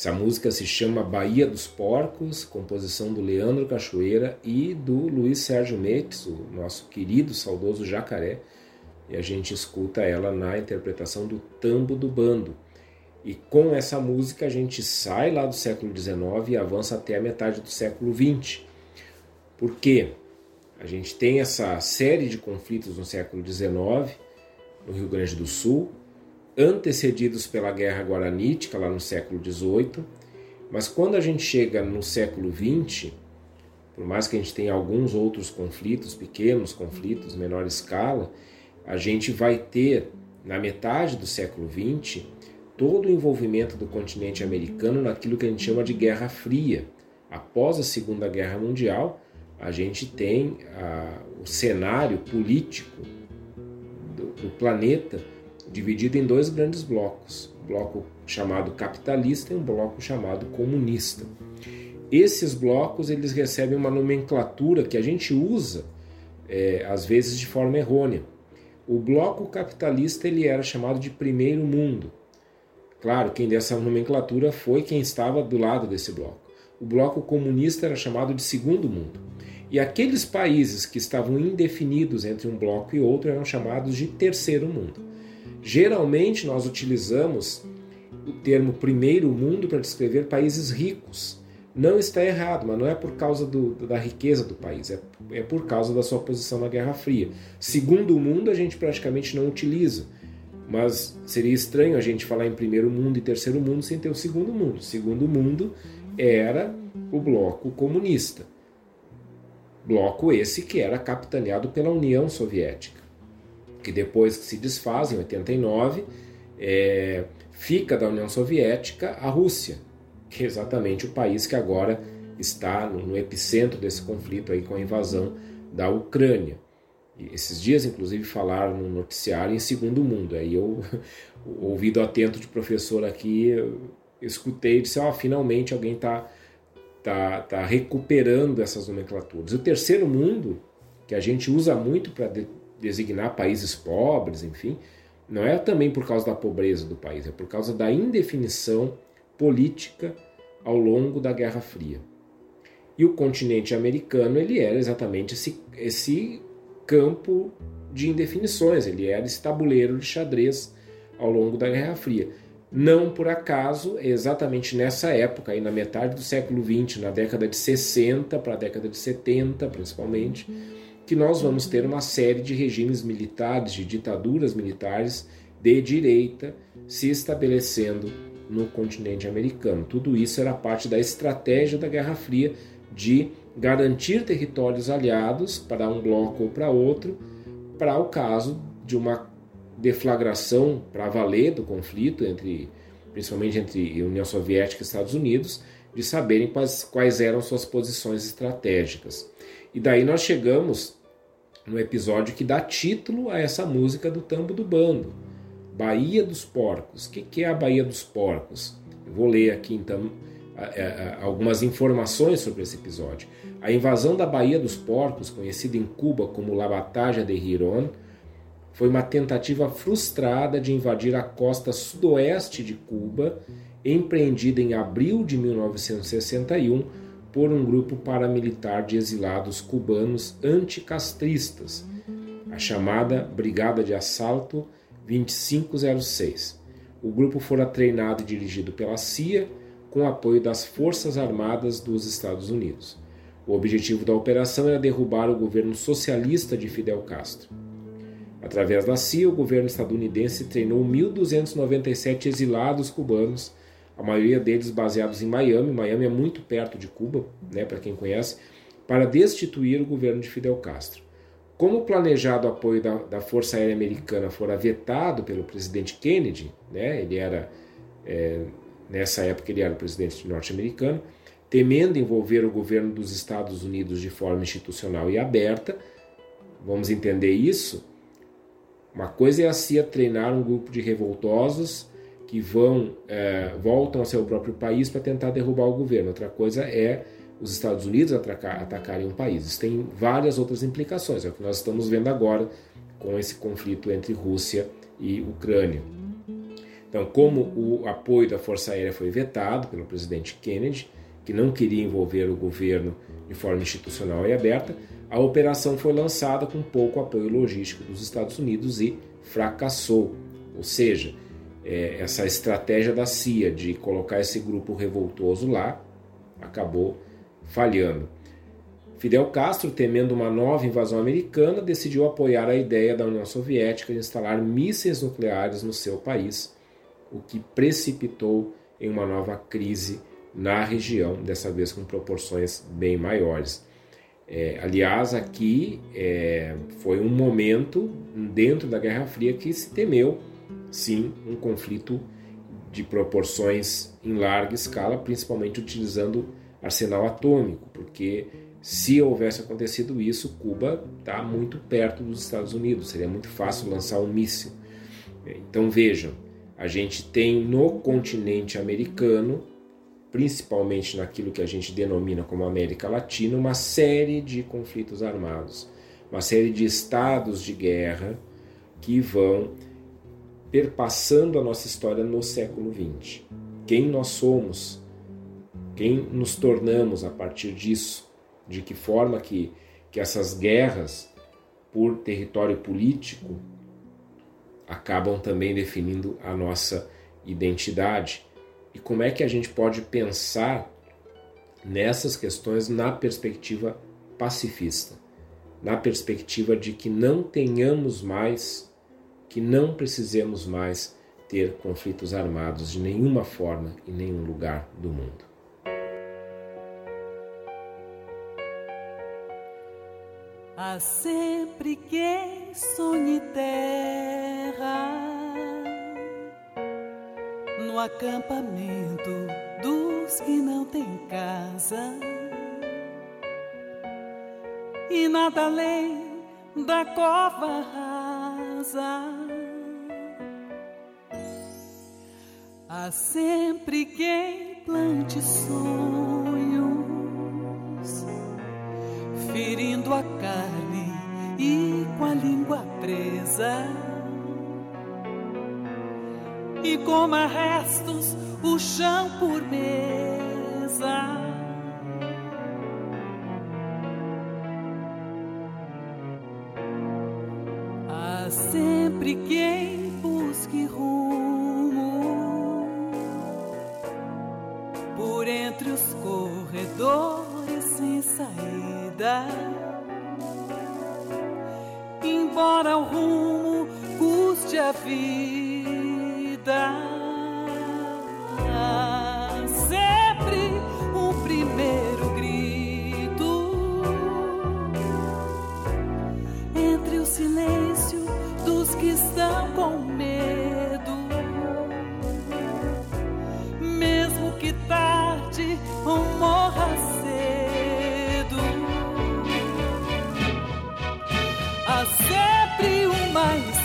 Essa música se chama Bahia dos Porcos, composição do Leandro Cachoeira e do Luiz Sérgio Metz, o nosso querido, saudoso jacaré, e a gente escuta ela na interpretação do Tambo do Bando. E com essa música a gente sai lá do século XIX e avança até a metade do século XX. Por quê? A gente tem essa série de conflitos no século XIX, no Rio Grande do Sul, antecedidos pela Guerra Guaranítica, lá no século XVIII. Mas quando a gente chega no século XX, por mais que a gente tenha alguns outros conflitos, pequenos conflitos, menor escala, a gente vai ter, na metade do século XX, todo o envolvimento do continente americano naquilo que a gente chama de Guerra Fria. Após a Segunda Guerra Mundial, a gente tem a, o cenário político do, do planeta dividido em dois grandes blocos, um bloco chamado capitalista e um bloco chamado comunista. Esses blocos eles recebem uma nomenclatura que a gente usa é, às vezes de forma errônea. O bloco capitalista ele era chamado de primeiro mundo. Claro, quem deu essa nomenclatura foi quem estava do lado desse bloco. O bloco comunista era chamado de segundo mundo. E aqueles países que estavam indefinidos entre um bloco e outro eram chamados de terceiro mundo. Geralmente nós utilizamos o termo primeiro mundo para descrever países ricos. Não está errado, mas não é por causa do, da riqueza do país, é, é por causa da sua posição na Guerra Fria. Segundo mundo a gente praticamente não utiliza, mas seria estranho a gente falar em primeiro mundo e terceiro mundo sem ter o segundo mundo. O segundo mundo era o bloco comunista. Bloco esse que era capitaneado pela União Soviética que depois que se desfaz, em 89, é, fica da União Soviética a Rússia, que é exatamente o país que agora está no, epicentro desse conflito aí com a invasão da Ucrânia. E esses dias, inclusive, falaram no noticiário em segundo mundo. Aí eu, ouvido atento de professor aqui, escutei e disse, finalmente alguém está tá, tá recuperando essas nomenclaturas. O terceiro mundo, que a gente usa muito para designar países pobres, enfim, não é também por causa da pobreza do país, é por causa da indefinição política ao longo da Guerra Fria. E o continente americano ele era exatamente esse, esse campo de indefinições, ele era esse tabuleiro de xadrez ao longo da Guerra Fria. Não por acaso, exatamente nessa época, aí na metade do século XX, na década de 60 para a década de 70 principalmente, que nós vamos ter uma série de regimes militares, de ditaduras militares de direita se estabelecendo no continente americano. Tudo isso era parte da estratégia da Guerra Fria de garantir territórios aliados para um bloco ou para outro, para o caso de uma deflagração para valer do conflito entre principalmente entre União Soviética e Estados Unidos, de saberem quais, quais eram suas posições estratégicas. E daí nós chegamos no episódio que dá título a essa música do Tambo do Bando, Baía dos Porcos. O que é a Baía dos Porcos? Eu vou ler aqui então algumas informações sobre esse episódio. A invasão da Baía dos Porcos, conhecida em Cuba como La Batalha de Giron, foi uma tentativa frustrada de invadir a costa sudoeste de Cuba, empreendida em abril de 1961 por um grupo paramilitar de exilados cubanos anticastristas, a chamada Brigada de Assalto 2506. O grupo fora treinado e dirigido pela CIA com apoio das Forças Armadas dos Estados Unidos. O objetivo da operação era derrubar o governo socialista de Fidel Castro. Através da CIA, o governo estadunidense treinou 1.297 exilados cubanos a maioria deles baseados em Miami. Miami é muito perto de Cuba, né, para quem conhece, para destituir o governo de Fidel Castro. Como o planejado apoio da, da Força Aérea Americana fora vetado pelo presidente Kennedy, né, ele era é, nessa época ele era o presidente norte-americano, temendo envolver o governo dos Estados Unidos de forma institucional e aberta, vamos entender isso. Uma coisa é a CIA treinar um grupo de revoltosos que vão é, voltam ao seu próprio país para tentar derrubar o governo. Outra coisa é os Estados Unidos atacar, atacarem um país. Isso tem várias outras implicações. É o que nós estamos vendo agora com esse conflito entre Rússia e Ucrânia. Então, como o apoio da Força Aérea foi vetado pelo presidente Kennedy, que não queria envolver o governo de forma institucional e aberta, a operação foi lançada com pouco apoio logístico dos Estados Unidos e fracassou. Ou seja, é, essa estratégia da CIA de colocar esse grupo revoltoso lá acabou falhando. Fidel Castro, temendo uma nova invasão americana, decidiu apoiar a ideia da União Soviética de instalar mísseis nucleares no seu país, o que precipitou em uma nova crise na região, dessa vez com proporções bem maiores. É, aliás, aqui é, foi um momento dentro da Guerra Fria que se temeu, sim, um conflito de proporções em larga escala, principalmente utilizando arsenal atômico, porque se houvesse acontecido isso, Cuba está muito perto dos Estados Unidos, seria muito fácil lançar um míssil. Então vejam, a gente tem no continente americano principalmente naquilo que a gente denomina como América Latina, uma série de conflitos armados, uma série de estados de guerra que vão perpassando a nossa história no século XX. Quem nós somos, quem nos tornamos a partir disso, de que forma que, que essas guerras por território político acabam também definindo a nossa identidade e como é que a gente pode pensar nessas questões na perspectiva pacifista, na perspectiva de que não tenhamos mais, que não precisemos mais ter conflitos armados de nenhuma forma em nenhum lugar do mundo. Há sempre quem sonhe terra no acampamento dos que não têm casa e nada além da cova rasa. Há sempre quem plante sonhos, ferindo a carne e com a língua presa e coma restos o chão por mesa. Há sempre quem busque rumo saída. Embora o rumo custe a vida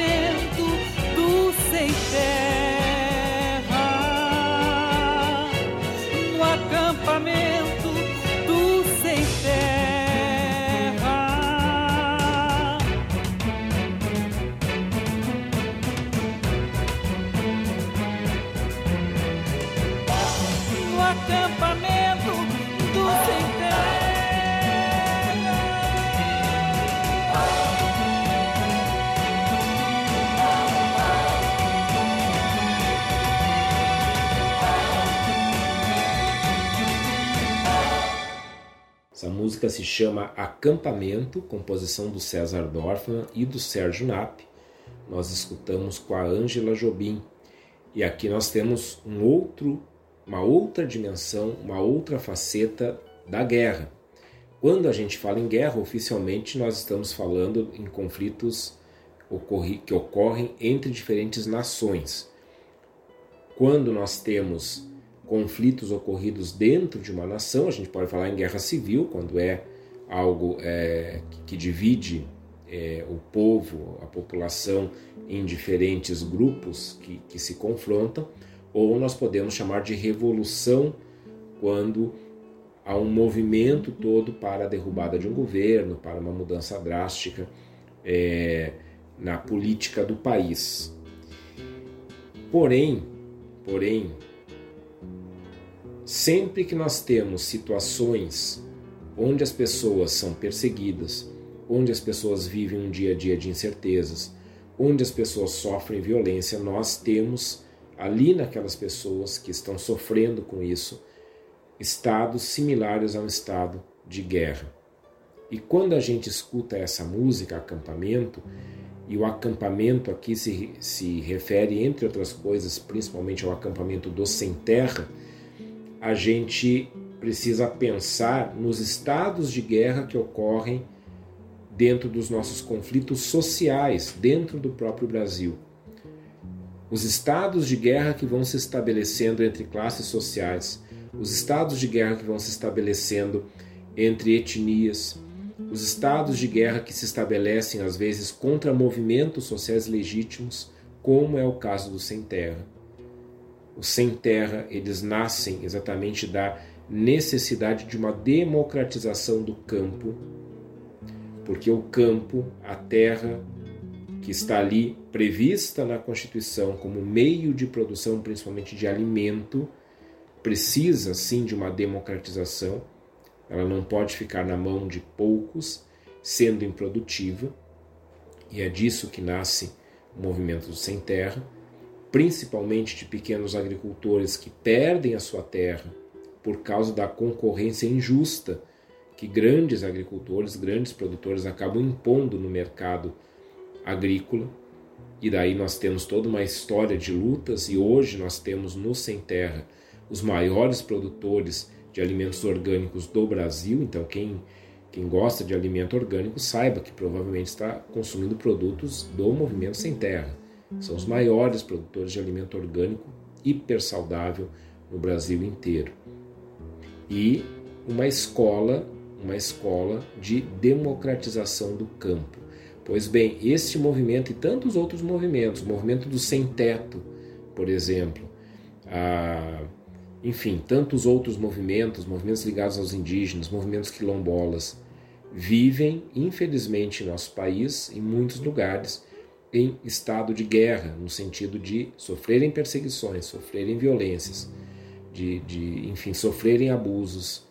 acampamento música se chama Acampamento, composição do César Dorfman e do Sérgio Nap. Nós escutamos com a Ângela Jobim. E aqui nós temos um outro, uma outra dimensão, uma outra faceta da guerra. Quando a gente fala em guerra, oficialmente nós estamos falando em conflitos que ocorrem entre diferentes nações. Quando nós temos conflitos ocorridos dentro de uma nação, a gente pode falar em guerra civil, quando é algo é, que divide é, o povo, a população, em diferentes grupos que, que se confrontam, ou nós podemos chamar de revolução quando há um movimento todo para a derrubada de um governo, para uma mudança drástica é, na política do país. Porém, porém, sempre que nós temos situações onde as pessoas são perseguidas, onde as pessoas vivem um dia a dia de incertezas, onde as pessoas sofrem violência, nós temos ali naquelas pessoas que estão sofrendo com isso estados similares a um estado de guerra. E quando a gente escuta essa música, acampamento, e o acampamento aqui se, se refere, entre outras coisas, principalmente ao acampamento do sem terra, a gente precisa pensar nos estados de guerra que ocorrem dentro dos nossos conflitos sociais, dentro do próprio Brasil. Os estados de guerra que vão se estabelecendo entre classes sociais, os estados de guerra que vão se estabelecendo entre etnias, os estados de guerra que se estabelecem às vezes contra movimentos sociais legítimos, como é o caso do sem terra. Os sem terra, eles nascem exatamente da necessidade de uma democratização do campo, porque o campo, a terra que está ali prevista na Constituição como meio de produção, principalmente de alimento, precisa sim de uma democratização, ela não pode ficar na mão de poucos, sendo improdutiva, e é disso que nasce o movimento do sem terra, principalmente de pequenos agricultores que perdem a sua terra por causa da concorrência injusta que grandes agricultores, grandes produtores acabam impondo no mercado agrícola. E daí nós temos toda uma história de lutas e hoje nós temos no Sem Terra os maiores produtores de alimentos orgânicos do Brasil. Então, quem, quem gosta de alimento orgânico saiba que provavelmente está consumindo produtos do movimento Sem Terra. São os maiores produtores de alimento orgânico hiper saudável no Brasil inteiro. E uma escola, uma escola de democratização do campo. Pois bem, este movimento e tantos outros movimentos, o movimento do sem teto, por exemplo, a enfim, tantos outros movimentos, movimentos ligados aos indígenas, movimentos quilombolas, vivem, infelizmente, em nosso país, em muitos lugares, em estado de guerra, no sentido de sofrerem perseguições, sofrerem violências, de, de enfim, sofrerem abusos,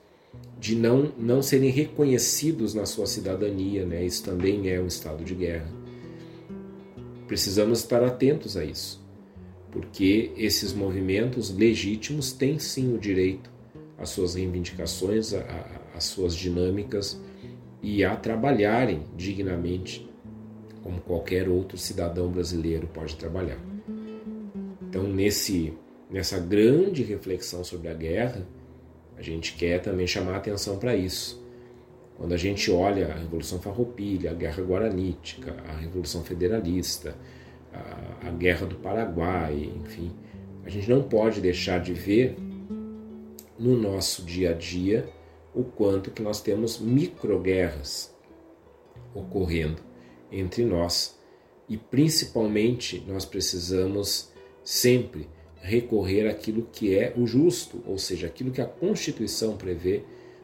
de não, não serem reconhecidos na sua cidadania, né? isso também é um estado de guerra. Precisamos estar atentos a isso porque esses movimentos legítimos têm sim o direito às suas reivindicações, às suas dinâmicas e a trabalharem dignamente como qualquer outro cidadão brasileiro pode trabalhar. Então, nesse, nessa grande reflexão sobre a guerra, a gente quer também chamar atenção para isso. Quando a gente olha a Revolução Farroupilha, a Guerra Guaranítica, a Revolução Federalista, a, a guerra do Paraguai, enfim. A gente não pode deixar de ver no nosso dia a dia o quanto que nós temos microguerras ocorrendo entre nós e principalmente nós precisamos sempre recorrer àquilo que é o justo, ou seja, aquilo que a Constituição prevê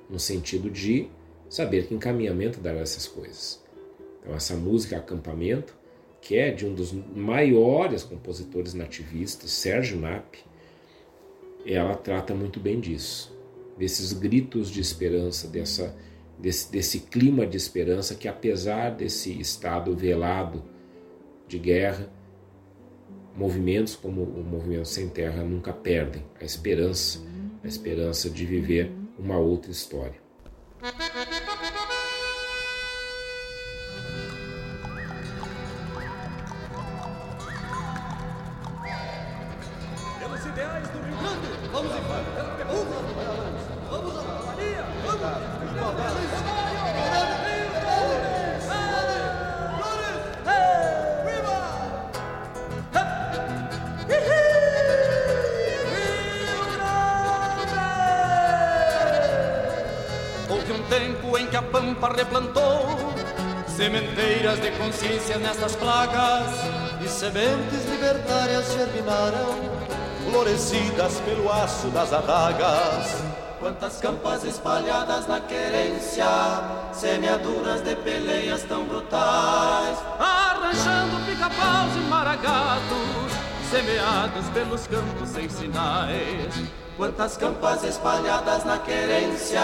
no sentido de saber que encaminhamento dar essas coisas. Então essa música acampamento que é de um dos maiores compositores nativistas, Sérgio Nap, ela trata muito bem disso, desses gritos de esperança, dessa, desse, desse clima de esperança que, apesar desse estado velado de guerra, movimentos como o Movimento Sem Terra nunca perdem a esperança, a esperança de viver uma outra história. Florescidas pelo aço das adagas. Quantas campas espalhadas na querência, semeaduras de peleias tão brutais, arranjando pica-paus e maragatos, semeados pelos campos sem sinais. Quantas campas espalhadas na querência,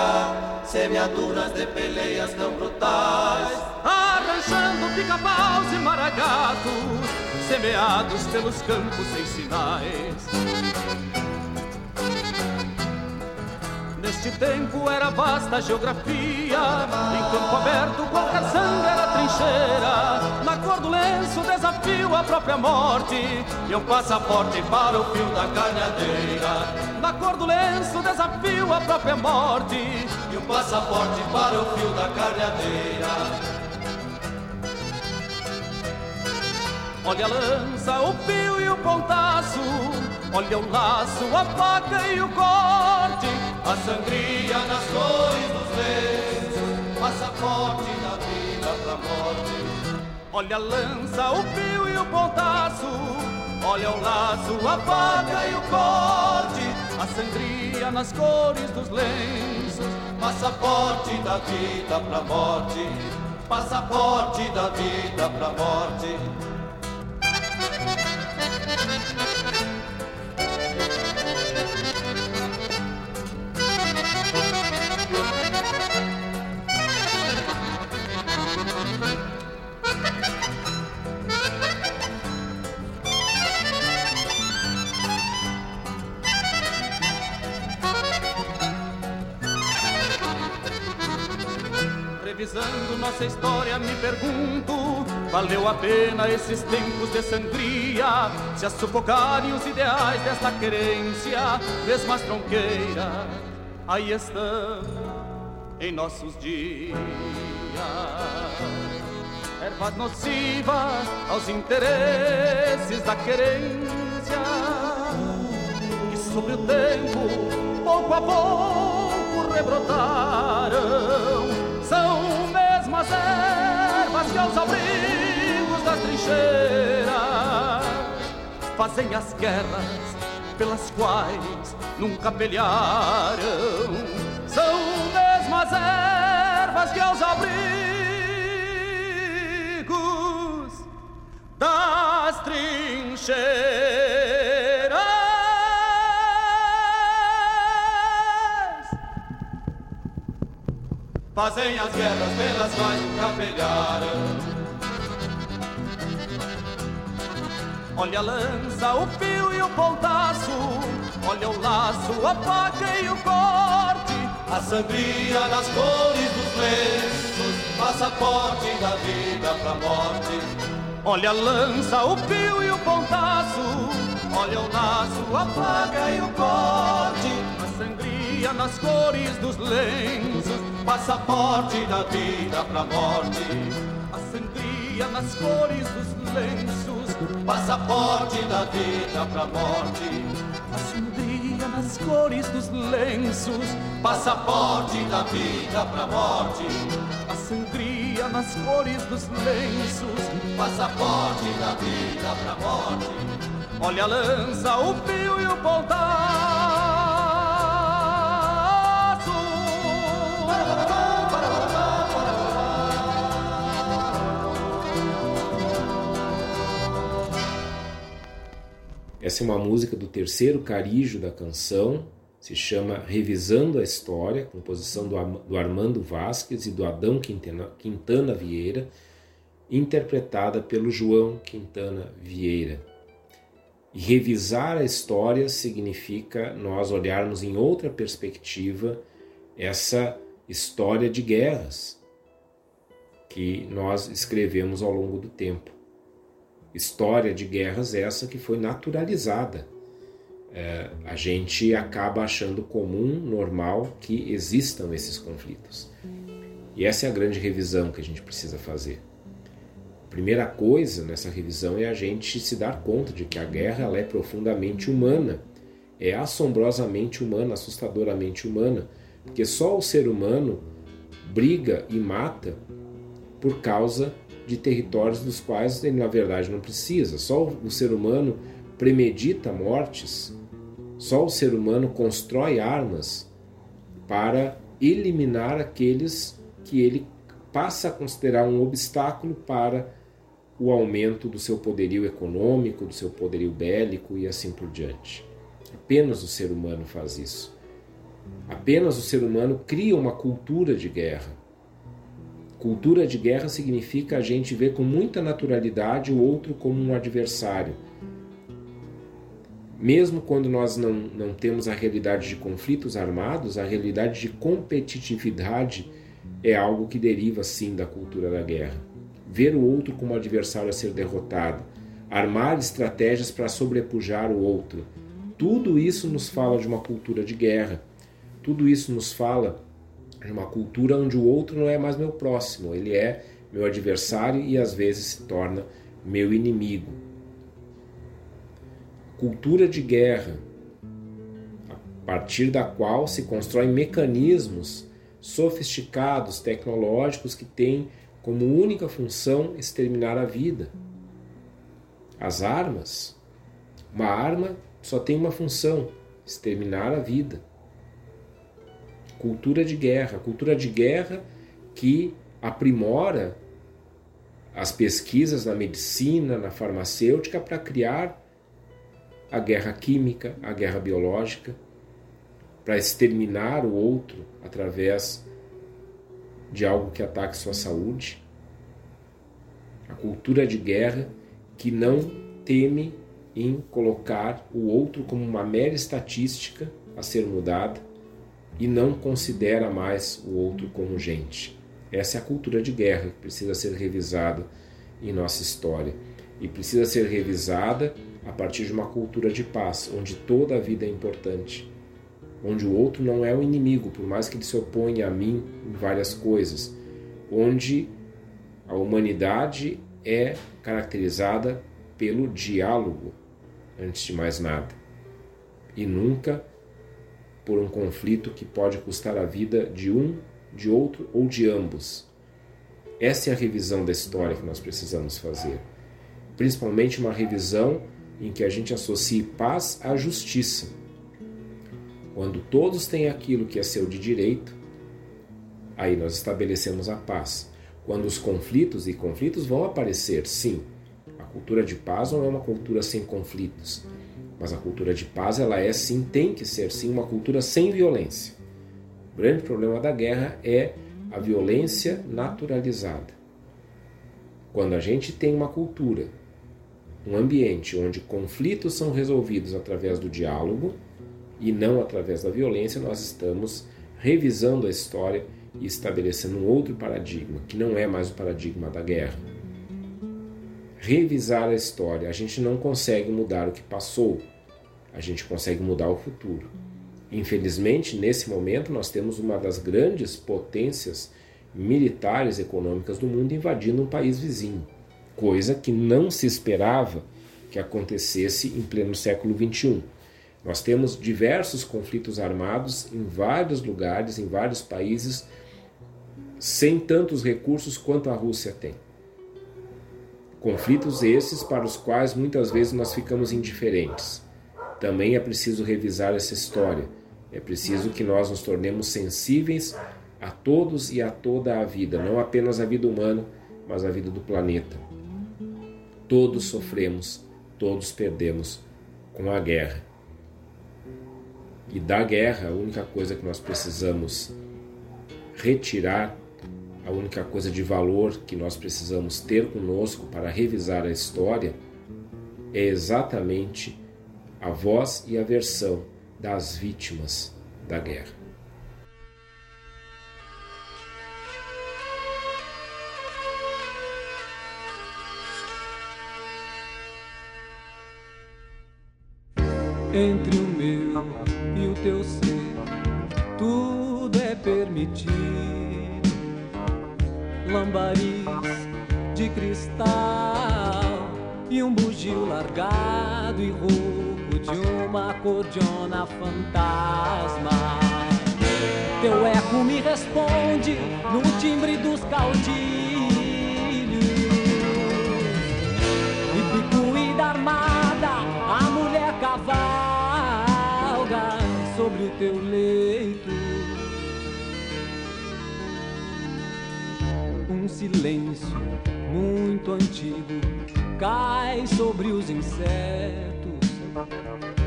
semeaduras de peleias tão brutais, arranjando pica-paus e maragatos, semeados pelos campos sem sinais. Neste tempo era vasta a geografia, em campo aberto qualquer sangue era trincheira. Na cor do lenço desafio a própria morte e um passaporte para o fio da canhadeira. Na cor do lenço desafio a própria morte e um passaporte para o fio da canhadeira. Olha a lança, o fio e o pontaço Olha o laço, a faca e o corte, a sangria nas cores dos lenços, passaporte da vida pra morte. Olha a lança, o fio e o pontaço, olha o laço, a faca e o corte, a sangria nas cores dos lenços, passaporte da vida pra morte, passaporte da vida pra morte. Nossa história, me pergunto: valeu a pena esses tempos de sangria? Se a sufocarem os ideais desta querência, mesmo as tronqueiras, aí estão em nossos dias. Ervas nocivas aos interesses da querência, que sobre o tempo, pouco a pouco, rebrotaram mesmas ervas que aos abrigos das trincheiras fazem as guerras pelas quais nunca pelearam. São mesmas ervas que aos abrigos das trincheiras fazem as guerras pelas quais nunca pelearam. Olha a lança, o fio e o pontaço, olha o laço, a faca e o corte, a sangria nas cores dos lenços, passaporte da vida pra morte. Olha a lança, o fio e o pontaço, olha o laço, a faca e o corte, a sangria nas cores dos lenços, passaporte da vida pra morte. A sangria nas cores dos lenços, passaporte da vida pra morte. A sangria nas cores dos lenços, passaporte da vida pra morte. A sangria nas cores dos lenços, passaporte da vida pra morte. Olha a lança, o fio e o pontal. Essa é uma música do terceiro carijo da canção, se chama Revisando a História, composição do Armando Vasques e do Adão Quintana, Quintana Vieira, interpretada pelo João Quintana Vieira. E revisar a história significa nós olharmos em outra perspectiva essa história de guerras que nós escrevemos ao longo do tempo. História de guerras essa que foi naturalizada é, a gente acaba achando comum, normal, que existam esses conflitos. E essa é a grande revisão que a gente precisa fazer. A primeira coisa nessa revisão é a gente se dar conta de que a guerra ela é profundamente humana, é assombrosamente humana, assustadoramente humana, porque só o ser humano briga e mata por causa de territórios dos quais ele na verdade não precisa. Só o ser humano premedita mortes, só o ser humano constrói armas para eliminar aqueles que ele passa a considerar um obstáculo para o aumento do seu poderio econômico, do seu poderio bélico e assim por diante. Apenas o ser humano faz isso. Apenas o ser humano cria uma cultura de guerra. Cultura de guerra significa a gente ver com muita naturalidade o outro como um adversário. Mesmo quando nós não, não temos a realidade de conflitos armados, a realidade de competitividade é algo que deriva sim da cultura da guerra. Ver o outro como adversário a ser derrotado, armar estratégias para sobrepujar o outro. Tudo isso nos fala de uma cultura de guerra. Tudo isso nos fala de uma cultura onde o outro não é mais meu próximo, ele é meu adversário e às vezes se torna meu inimigo. Cultura de guerra, a partir da qual se constroem mecanismos sofisticados, tecnológicos que têm como única função exterminar a vida. As armas, uma arma só tem uma função: exterminar a vida. Cultura de guerra, cultura de guerra que aprimora as pesquisas na medicina, na farmacêutica para criar a guerra química, a guerra biológica para exterminar o outro através de algo que ataque sua saúde. A cultura de guerra que não teme em colocar o outro como uma mera estatística a ser mudada e não considera mais o outro como gente. Essa é a cultura de guerra que precisa ser revisada em nossa história e precisa ser revisada a partir de uma cultura de paz, onde toda a vida é importante onde o outro não é o inimigo, por mais que ele se oponha a mim em várias coisas, onde a humanidade é caracterizada pelo diálogo, antes de mais nada, e nunca por um conflito que pode custar a vida de um, de outro ou de ambos. Essa é a revisão da história que nós precisamos fazer. Principalmente uma revisão em que a gente associe paz à justiça quando todos têm aquilo que é seu de direito, aí nós estabelecemos a paz. Quando os conflitos e conflitos vão aparecer, sim. A cultura de paz não é uma cultura sem conflitos, mas a cultura de paz ela é sim, tem que ser sim uma cultura sem violência. O grande problema da guerra é a violência naturalizada. Quando a gente tem uma cultura, um ambiente onde conflitos são resolvidos através do diálogo, e não através da violência, nós estamos revisando a história e estabelecendo um outro paradigma, que não é mais o paradigma da guerra. Revisar a história, a gente não consegue mudar o que passou, a gente consegue mudar o futuro. Infelizmente, nesse momento, nós temos uma das grandes potências militares e econômicas do mundo invadindo um país vizinho, coisa que não se esperava que acontecesse em pleno século XXI. Nós temos diversos conflitos armados em vários lugares, em vários países, sem tantos recursos quanto a Rússia tem. Conflitos esses para os quais muitas vezes nós ficamos indiferentes. Também é preciso revisar essa história. É preciso que nós nos tornemos sensíveis a todos e a toda a vida, não apenas a vida humana, mas a vida do planeta. Todos sofremos, todos perdemos com a guerra. E da guerra, a única coisa que nós precisamos retirar, a única coisa de valor que nós precisamos ter conosco para revisar a história é exatamente a voz e a versão das vítimas da guerra. entre o meu e o teu ser, tudo é permitido. Lambaris de cristal e um bugio largado e rouco de uma cordiona fantasma. Teu eco me responde no timbre dos caudilhos e picuída armada, a mulher cavalga sobre o teu leito. Um silêncio muito antigo cai sobre os insetos.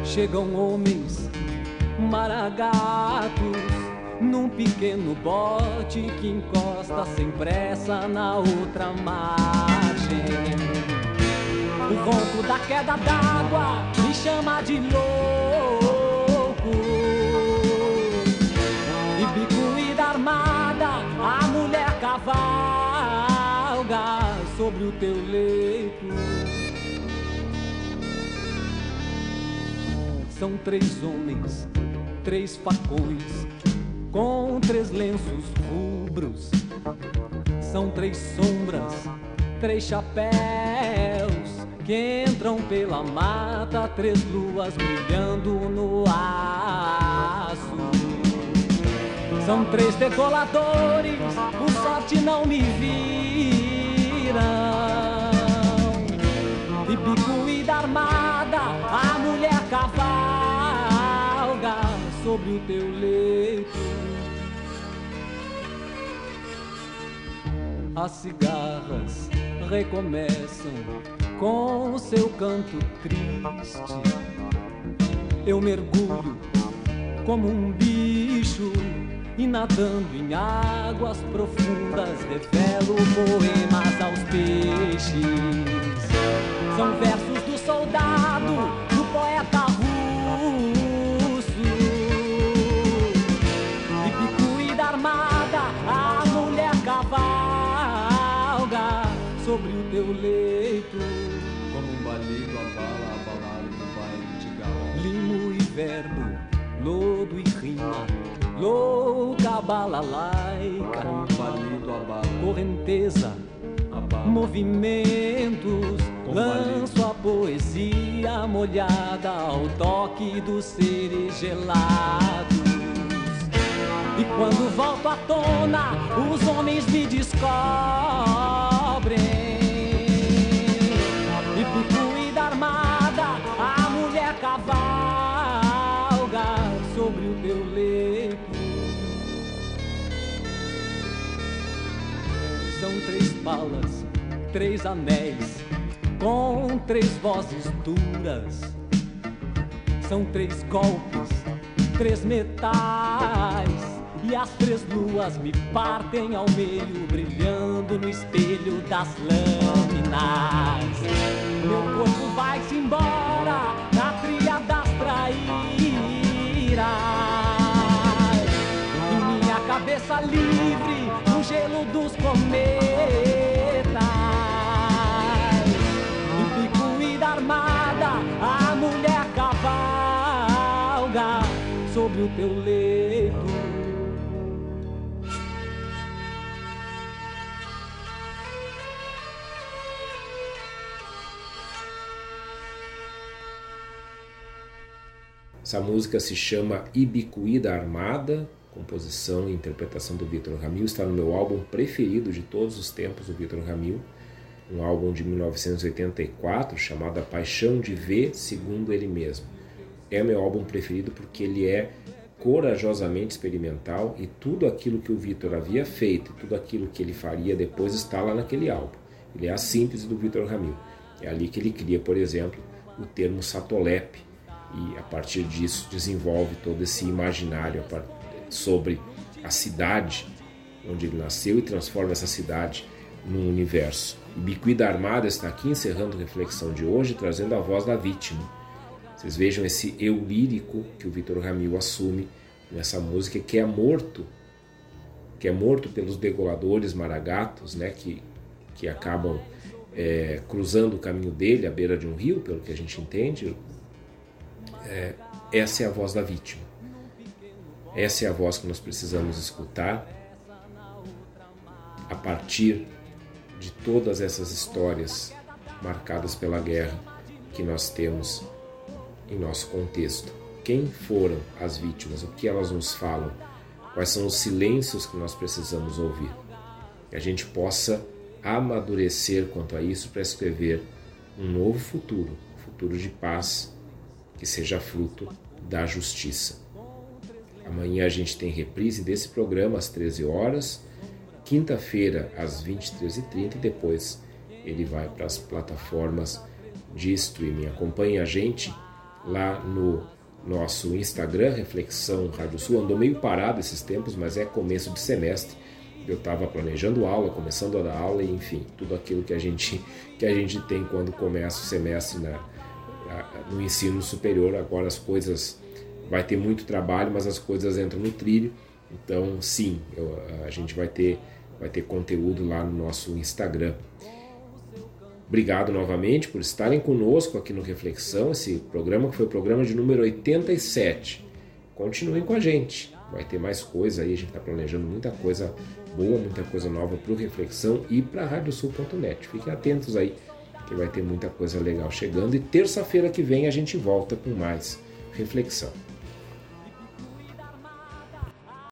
Chegam homens maragatos num pequeno bote que encosta sem pressa na outra margem. O ronco da queda d'água me chama de louco. E bicuída armada, a mulher cavalga sobre o teu leito. São três homens, três facões com três lenços rubros. São três sombras, três chapéus que entram pela mata, três luas brilhando no aço. São três decoladores, por sorte não me viram. E bicuída armada, a mulher cavalga sobre o teu leito. as cigarras recomeçam com o seu canto triste. Eu mergulho como um bicho e nadando em águas profundas revelo poemas aos peixes. São versos do soldado, leito. Como um balido abala a balada do baile de galo. Limo e verbo, lodo e rima, louca balalaica. Como um balido abala. Correnteza, abala. movimentos. Como lanço balido. a poesia molhada ao toque dos seres gelados. E quando volto à tona, os homens me descobrem. Balas, três anéis, com três vozes duras. São três golpes, três metais e as três luas me partem ao meio, brilhando no espelho das lâminas. Meu corpo vai-se embora na trilha das traíras. E minha cabeça livre no gelo dos cometas. Teu leito. Essa música se chama Ibicuída Armada, composição e interpretação do Vitor Ramil, está no meu álbum preferido de todos os tempos do Vitor Ramil, um álbum de 1984 chamado A Paixão de Ver Segundo Ele Mesmo. É meu álbum preferido porque ele é corajosamente experimental e tudo aquilo que o Vitor havia feito, tudo aquilo que ele faria depois está lá naquele álbum. Ele é a síntese do Vitor Ramil. É ali que ele cria, por exemplo, o termo Satolep, e a partir disso desenvolve todo esse imaginário sobre a cidade onde ele nasceu e transforma essa cidade num universo. E Bicuída Armada está aqui encerrando a reflexão de hoje, trazendo a voz da vítima. Vocês vejam esse eu lírico que o Vitor Ramil assume nessa música, que é morto, que é morto pelos degoladores maragatos, né, que, que acabam é, cruzando o caminho dele à beira de um rio, pelo que a gente entende, é, essa é a voz da vítima. Essa é a voz que nós precisamos escutar a partir de todas essas histórias marcadas pela guerra que nós temos em nosso contexto. Quem foram as vítimas? O que elas nos falam? Quais são os silêncios que nós precisamos ouvir? Que a gente possa amadurecer quanto a isso para escrever um novo futuro, um futuro de paz que seja fruto da justiça. Amanhã a gente tem reprise desse programa às 13 horas, quinta-feira às 23h30 e depois ele vai para as plataformas de streaming. Acompanhe a gente lá no nosso Instagram, Reflexão Rádio Sul. Andou meio parado esses tempos, mas é começo de semestre. Eu estava planejando aula, começando a dar aula, e enfim, tudo aquilo que a gente, que a gente tem quando começa o semestre na, no ensino superior. Agora as coisas vai ter muito trabalho, mas as coisas entram no trilho. Então, sim, eu, a gente vai ter, vai ter conteúdo lá no nosso Instagram. Obrigado novamente por estarem conosco aqui no Reflexão, esse programa que foi o programa de número 87. Continuem com a gente, vai ter mais coisa aí, a gente está planejando muita coisa boa, muita coisa nova para o Reflexão e para a radiosul.net. Fiquem atentos aí, que vai ter muita coisa legal chegando. E terça-feira que vem a gente volta com mais Reflexão.